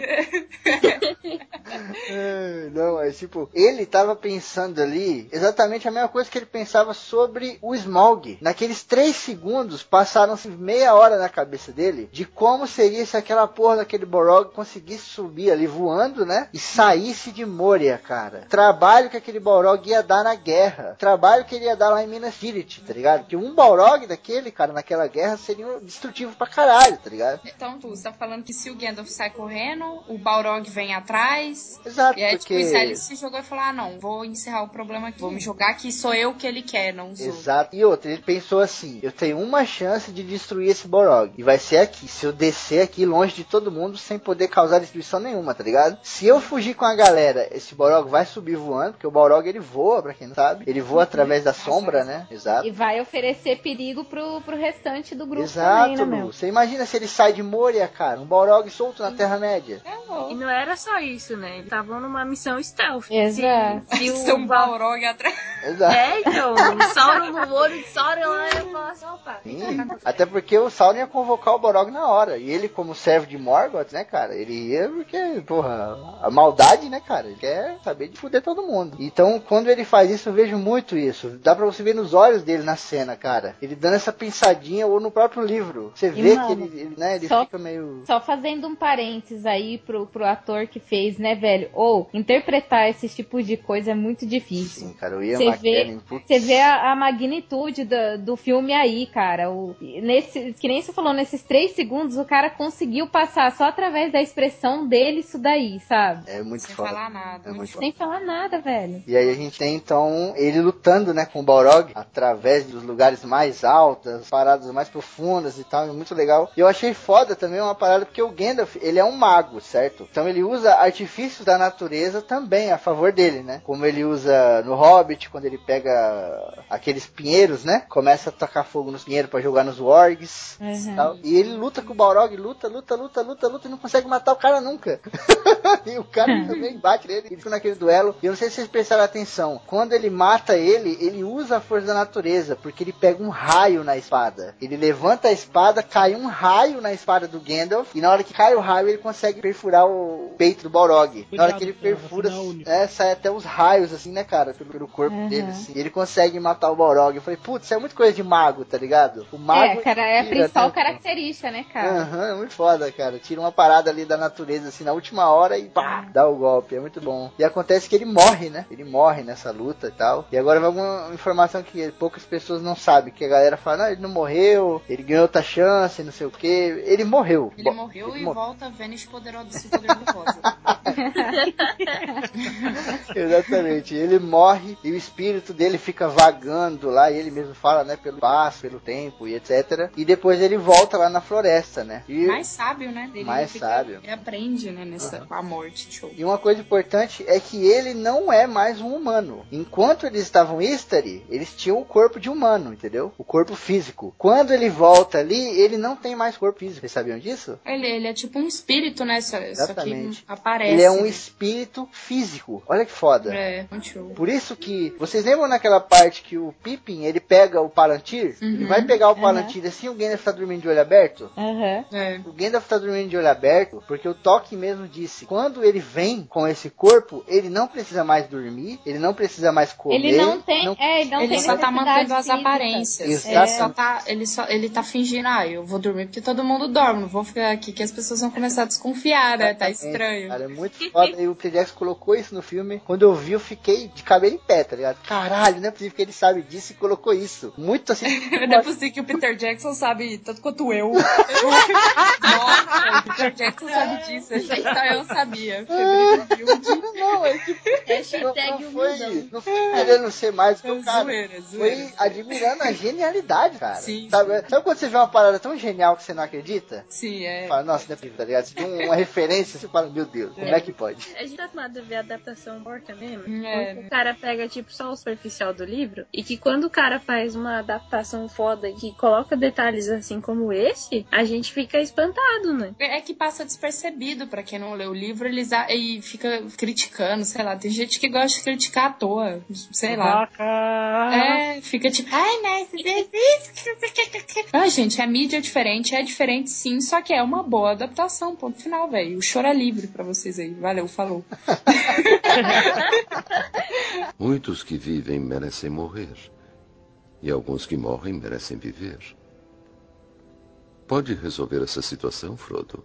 É, Não, é tipo, ele tava pensando ali exatamente a mesma coisa que ele pensava sobre o Smaug. Naqueles três segundos, passaram-se meia hora na cabeça dele de como seria se aquela porra daquele Borog conseguisse subir ali voando, né? E saísse de Moria, cara. Trabalho que aquele Balrog ia dar na guerra. Trabalho que ele ia dar lá em Minas Tirith, tá ligado? Porque um Balrog daquele, cara, naquela guerra seria destrutivo pra caralho, tá ligado? Então, tu, você tá falando que se o Gandalf sai correndo, o Balrog vem atrás. Exato, E aí, porque... tipo, o se jogou e falou: ah, não, vou encerrar o problema aqui. Vou me jogar aqui, sou eu que ele quer, não os. Exato. E outra, ele pensou assim: eu tenho uma chance de destruir esse Borog. E vai ser aqui. Se eu descer aqui longe de todo mundo sem poder causar destruição nenhuma, tá ligado? Se eu fugir com a galera, esse Borog vai subir voando, porque o Borog ele voa, pra quem não sabe. Ele voa através da sombra, né? Exato. E vai oferecer perigo pro, pro restante do grupo Exato, também, né, Lu. meu? Você imagina se ele sai de Moria, cara, um Borog solto na Terra-média. Vou. E não era só isso, né? Eles estavam numa missão stealth. Exato. Se, se o. Balrog atrás. Exato. É, então, o Sauron no olho de Sauron lá, eu falo assim, opa. Sim, até porque o Sauron ia convocar o Borog na hora. E ele, como servo de Morgoth, né, cara? Ele ia porque, porra, a maldade, né, cara? Ele quer saber de fuder todo mundo. Então, quando ele faz isso, eu vejo muito isso. Dá pra você ver nos olhos dele na cena, cara. Ele dando essa pensadinha, ou no próprio livro. Você vê que mano, ele, ele, né, ele só- fica meio. Só fazendo um parênteses aí pro, pro ator que fez, né, velho? Ou interpretar esse tipo de coisa é muito difícil. Sim, cara, o Ian Você vê, McKellen, você vê a, a magnitude do, do filme aí, cara. O, nesse, que nem você falou, nesses três segundos, o cara conseguiu passar só através da expressão dele isso daí, sabe? É muito Sem foda. falar nada. É muito foda. Sem falar nada, velho. E aí a gente tem então ele lutando, né, com o Balrog através dos lugares mais altos, paradas mais profundas e tal, é muito legal. E eu achei foda também uma parada porque o Gandalf, ele é um mago, certo? Então ele usa artifícios da natureza também também a favor dele, né? Como ele usa no Hobbit, quando ele pega aqueles pinheiros, né? Começa a tocar fogo nos pinheiros para jogar nos wargs. Uhum. Tal. E ele luta com o Balrog, luta, luta, luta, luta, luta e não consegue matar o cara nunca. (laughs) e o cara também bate nele, ele fica naquele duelo. E eu não sei se vocês prestaram atenção. Quando ele mata ele, ele usa a força da natureza, porque ele pega um raio na espada. Ele levanta a espada, cai um raio na espada do Gandalf, e na hora que cai o raio, ele consegue perfurar o peito do Balrog. Na hora que ele Cuidado, perfura, é, sai até os raios, assim, né, cara, pelo, pelo corpo Uhum. dele, assim. E ele consegue matar o Balrog. Eu falei, putz, isso é muito coisa de mago, tá ligado? O mago. É, cara, é a principal característica, né, cara? Aham, é muito foda, cara. Tira uma parada ali da natureza, assim, na última hora e pá, dá o golpe. É muito bom. E acontece que ele morre, né? Ele morre nessa luta e tal. E agora vai uma informação que poucas pessoas não sabem. Que a galera fala, não, ele não morreu, ele ganhou outra chance, não sei o que. Ele morreu. Ele Bo- morreu ele e mor- volta Vênus poderoso se poderoso. (laughs) Exatamente. Ele morre e o espírito dele fica vagando lá, e ele mesmo fala, né, pelo espaço, pelo tempo e etc. E depois ele volta lá na floresta, né? E, Mais sábio, né? Ele Mais fica- sábio. Ele aprende, né, nessa, com a morte. Show. e uma coisa importante é que ele não é mais um humano. Enquanto eles estavam em Istari, eles tinham o corpo de humano, entendeu? O corpo físico. Quando ele volta ali, ele não tem mais corpo físico. Vocês sabiam disso? Ele, ele é tipo um espírito, né? Só, só que Exatamente. aparece. Ele é um espírito físico. Olha que foda. É, muito show. Por isso que. Vocês lembram naquela parte que o Pippin ele pega o Palantir? Ele vai pegar o Palantir assim o Gandalf tá dormindo de olho aberto? Aham. É. O Gandalf tá dormindo de olho aberto porque o Tolkien mesmo disse: quando ele vem com esse corpo, ele não precisa mais dormir, ele não precisa mais comer. Ele não tem. É, ele não ele tem só tá mantendo as aparências. Exatamente. Ele só tá, ele só, ele tá fingindo, ah, eu vou dormir porque todo mundo dorme, não vou ficar aqui que as pessoas vão começar a desconfiar, né? Tá estranho. Cara, é muito foda. E o Peter Jackson colocou isso no filme. Quando eu vi, eu fiquei de cabelo em pé, tá ligado? Caralho, não é possível que ele sabe disso e colocou isso. Muito assim. (laughs) Não é possível que o Peter Jackson sabe tanto quanto eu. (laughs) Nossa, o Peter Jackson sabe disso. Então eu sabia. Humilde. (laughs) não, é tipo. Não, Hashtag não foi, humildão. não foi querendo ser mais do que o cara. Zoeira, Foi zoeira. admirando a genialidade, cara. Sim, Sabe, sabe quando você vê uma parada tão genial que você não acredita? Sim, é. Fala, nossa, não é possível, tá ligado? Você vê uma referência, você fala, meu Deus, como é que pode? A gente tá acostumado a ver a adaptação porca mesmo. É, né? o cara pega, tipo, só o superficial do livro. E que quando o cara faz uma adaptação foda que coloca detalhes assim como esse, a gente fica espantado, né? É que passa despercebido pra quem não lê o livro, eles a- e fica criticando, sei lá. Tem gente que gosta de criticar à toa, sei lá. Vaca. É, fica tipo, ai, mas isso. (laughs) Ai, gente, a mídia é diferente, é diferente sim, só que é uma boa adaptação, ponto final, velho. O choro é livre pra vocês aí. Valeu, falou. (laughs) Muitos que vivem merecem morrer. E alguns que morrem merecem viver. Pode resolver essa situação, Frodo?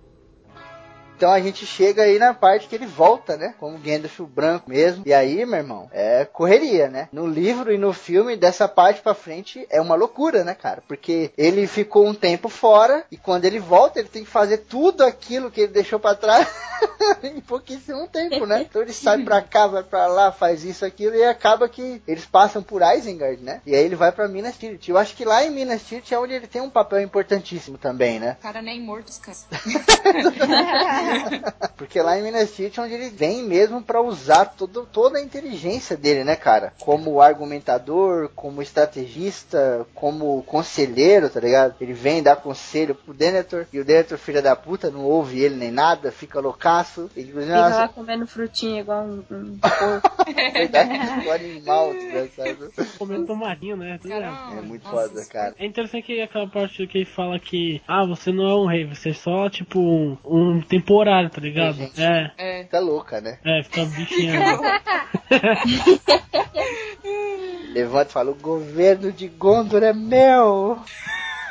Então a gente chega aí na parte que ele volta, né? Como Gandalf o branco mesmo. E aí, meu irmão, é correria, né? No livro e no filme, dessa parte pra frente, é uma loucura, né, cara? Porque ele ficou um tempo fora e quando ele volta, ele tem que fazer tudo aquilo que ele deixou pra trás (laughs) em pouquíssimo tempo, né? Então ele sai pra cá, vai pra lá, faz isso, aquilo e acaba que eles passam por Isengard, né? E aí ele vai pra Minas Tirith. Eu acho que lá em Minas Tirith é onde ele tem um papel importantíssimo também, né? O cara nem morto descansa. (laughs) (laughs) Porque lá em Minas Tirith é onde ele vem mesmo pra usar todo, toda a inteligência dele, né, cara? Como argumentador, como estrategista, como conselheiro, tá ligado? Ele vem dar conselho pro Denethor e o Denethor, filha da puta, não ouve ele nem nada, fica loucaço. Inclusive, Fica lá nossa, comendo frutinha igual um, um porco. (laughs) verdade, um animal, desgraçado. Comendo tomatinho, né? Tudo bem. É muito Nossa, foda, cara. É interessante que aquela parte que ele fala que, ah, você não é um rei, você é só, tipo, um, um temporário, tá ligado? Gente. É, É. Fica louca, né? é, fica bichinhando. (laughs) Levanta e fala: o governo de Gondor é meu.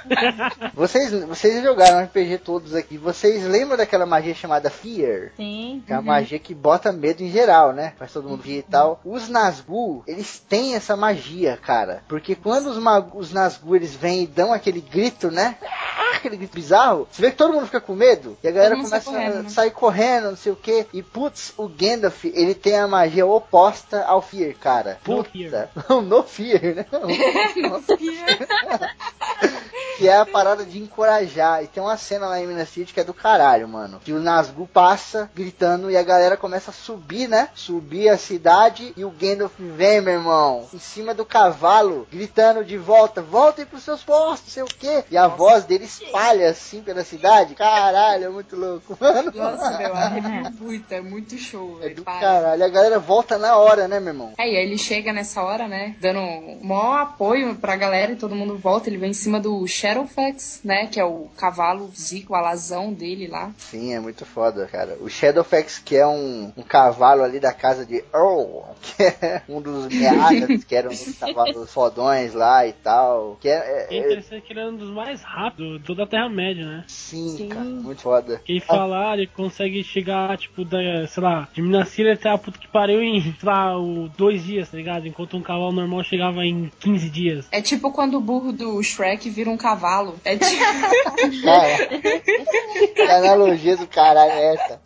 (laughs) vocês, vocês jogaram RPG todos aqui. Vocês lembram daquela magia chamada Fear? Sim. Que é uma magia que bota medo em geral, né? Faz todo mundo rir e tal. Os Nazgûl, eles têm essa magia, cara. Porque quando os, os Nazgûl, eles vêm e dão aquele grito, né? Ah, Aquele grito bizarro. Você vê que todo mundo fica com medo. E a galera sai começa correndo, a né? sair correndo, não sei o que. E putz, o Gandalf, ele tem a magia oposta ao Fear, cara. No Puta. Fear. Não, (laughs) no Fear, né? (laughs) (laughs) que é a parada de encorajar. E tem uma cena lá em Minas City que é do caralho, mano. Que o Nazgûl passa gritando e a galera começa a subir, né? Subir a cidade e o Gandalf vem, meu irmão, em cima do cavalo, gritando de volta: voltem pros seus postos, sei o quê. E a Nossa, voz dele espalha assim pela cidade. Caralho, é muito louco, (laughs) mano. Nossa, meu, é muito, é muito show. É do para. caralho. A galera volta na hora, né, meu irmão? É, e aí ele chega nessa hora, né? Dando maior apoio pra galera e todo mundo volta. Ele vem em cima do Shadowfax, né? Que é o cavalo zico, a alazão dele lá. Sim, é muito foda, cara. O Shadowfax, que é um, um cavalo ali da casa de Earl, (laughs) que é um dos meadas, que eram uns (laughs) cavalos fodões lá e tal. Que é, é, é interessante que ele é um dos mais rápidos de toda a Terra-média, né? Sim, Sim, cara, muito foda. Quem falar, ele consegue chegar, tipo, da, sei lá, de Minas Síria até a puta que pariu em, sei lá, o, dois dias, tá ligado? Enquanto um cavalo normal chegava em 15 dias. É tipo quando o burro do Shrek vira um cavalo. É tipo. (laughs) que analogia do caralho é essa?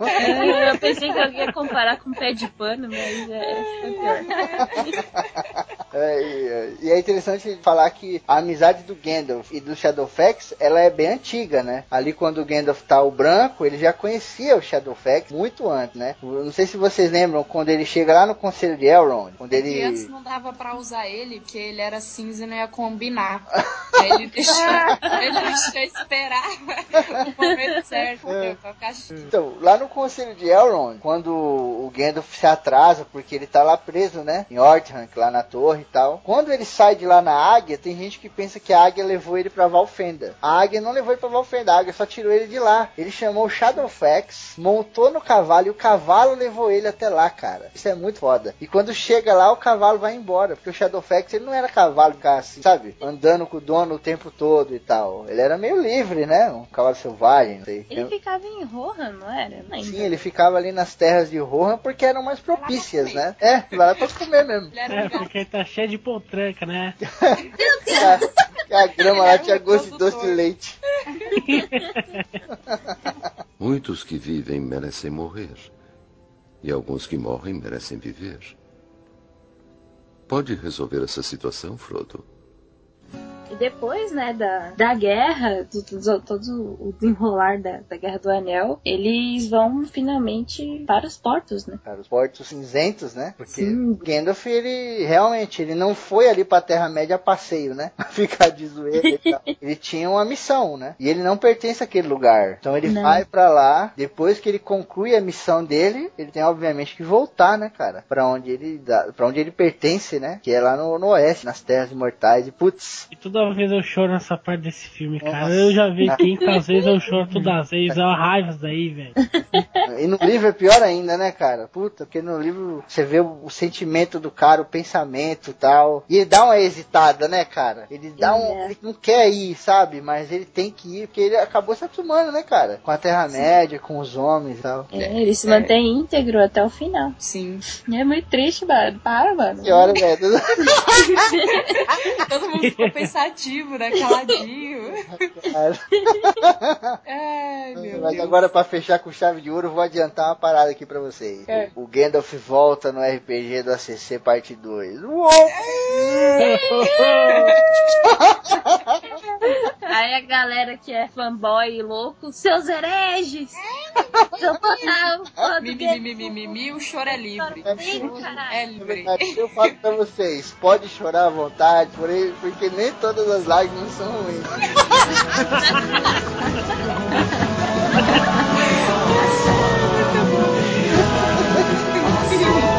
É, eu pensei que eu ia comparar com pé de pano, mas é, foi pior. É, e é interessante falar que a amizade do Gandalf e do Shadowfax ela é bem antiga, né? Ali quando o Gandalf tá o branco, ele já conhecia o Shadowfax muito antes, né? Não sei se vocês lembram quando ele chega lá no Conselho de Elrond, quando ele antes não dava para usar ele porque ele era cinza e não ia combinar. Aí ele deixou, ele deixou esperar o momento certo, é. ficar Então, lá no Conselho de Elrond, quando o Gandalf se atrasa porque ele tá lá preso, né? Em Orthanc, lá na torre e tal. Quando ele sai de lá na águia, tem gente que pensa que a águia levou ele pra Valfenda. A águia não levou ele pra Valfenda, a águia só tirou ele de lá. Ele chamou o Shadowfax, montou no cavalo e o cavalo levou ele até lá, cara. Isso é muito foda. E quando chega lá, o cavalo vai embora, porque o Shadowfax ele não era cavalo ficar assim, sabe? Andando com o dono o tempo todo e tal. Ele era meio livre, né? Um cavalo selvagem, não sei. Ele ficava em Rohan, não era? Não Sim, ele ficava ali nas terras de Rohan porque eram mais propícias, né? É, lá pra comer mesmo. É, porque tá cheio de potranca, né? (laughs) a, a grama lá tinha gosto de doce de leite. (laughs) Muitos que vivem merecem morrer. E alguns que morrem merecem viver. Pode resolver essa situação, Frodo? E depois, né, da, da guerra, do, do, todo o desenrolar da, da Guerra do Anel, eles vão finalmente para os portos, né? Para os portos cinzentos, né? Porque Sim. Gandalf, ele realmente, ele não foi ali pra Terra-média a passeio, né? (laughs) Ficar de zoeira e tal. Ele tinha uma missão, né? E ele não pertence àquele lugar. Então ele não. vai para lá, depois que ele conclui a missão dele, ele tem obviamente que voltar, né, cara? Para onde ele para onde ele pertence, né? Que é lá no, no oeste, nas Terras Imortais. E putz. E toda vez eu choro nessa parte desse filme, cara. Nossa. Eu já vi que às vezes eu choro todas as vezes. É uma raiva daí, velho. (laughs) E no livro é pior ainda, né, cara? Puta, porque no livro você vê o, o sentimento do cara, o pensamento e tal. E ele dá uma hesitada, né, cara? Ele dá um. É. Ele não quer ir, sabe? Mas ele tem que ir, porque ele acabou se acostumando, né, cara? Com a Terra-média, com os homens e tal. É, ele se mantém é. íntegro até o final. Sim. É muito triste, mano. Para, mano. Que hora, velho. (laughs) (laughs) Todo mundo ficou pensativo, né? Caladinho. (laughs) Ai, meu Mas Deus. agora, pra fechar com chave de ouro, vou adiantar uma parada aqui pra vocês. É. O Gandalf volta no RPG do ACC parte 2. Uou! (laughs) Aí a galera que é fanboy e louco, seus hereges! Eu botar o Mimimi, o choro é livre. É, é livre. Eu falo pra vocês, pode chorar à vontade, porque nem todas as lágrimas são ruins. Muito (laughs) bom.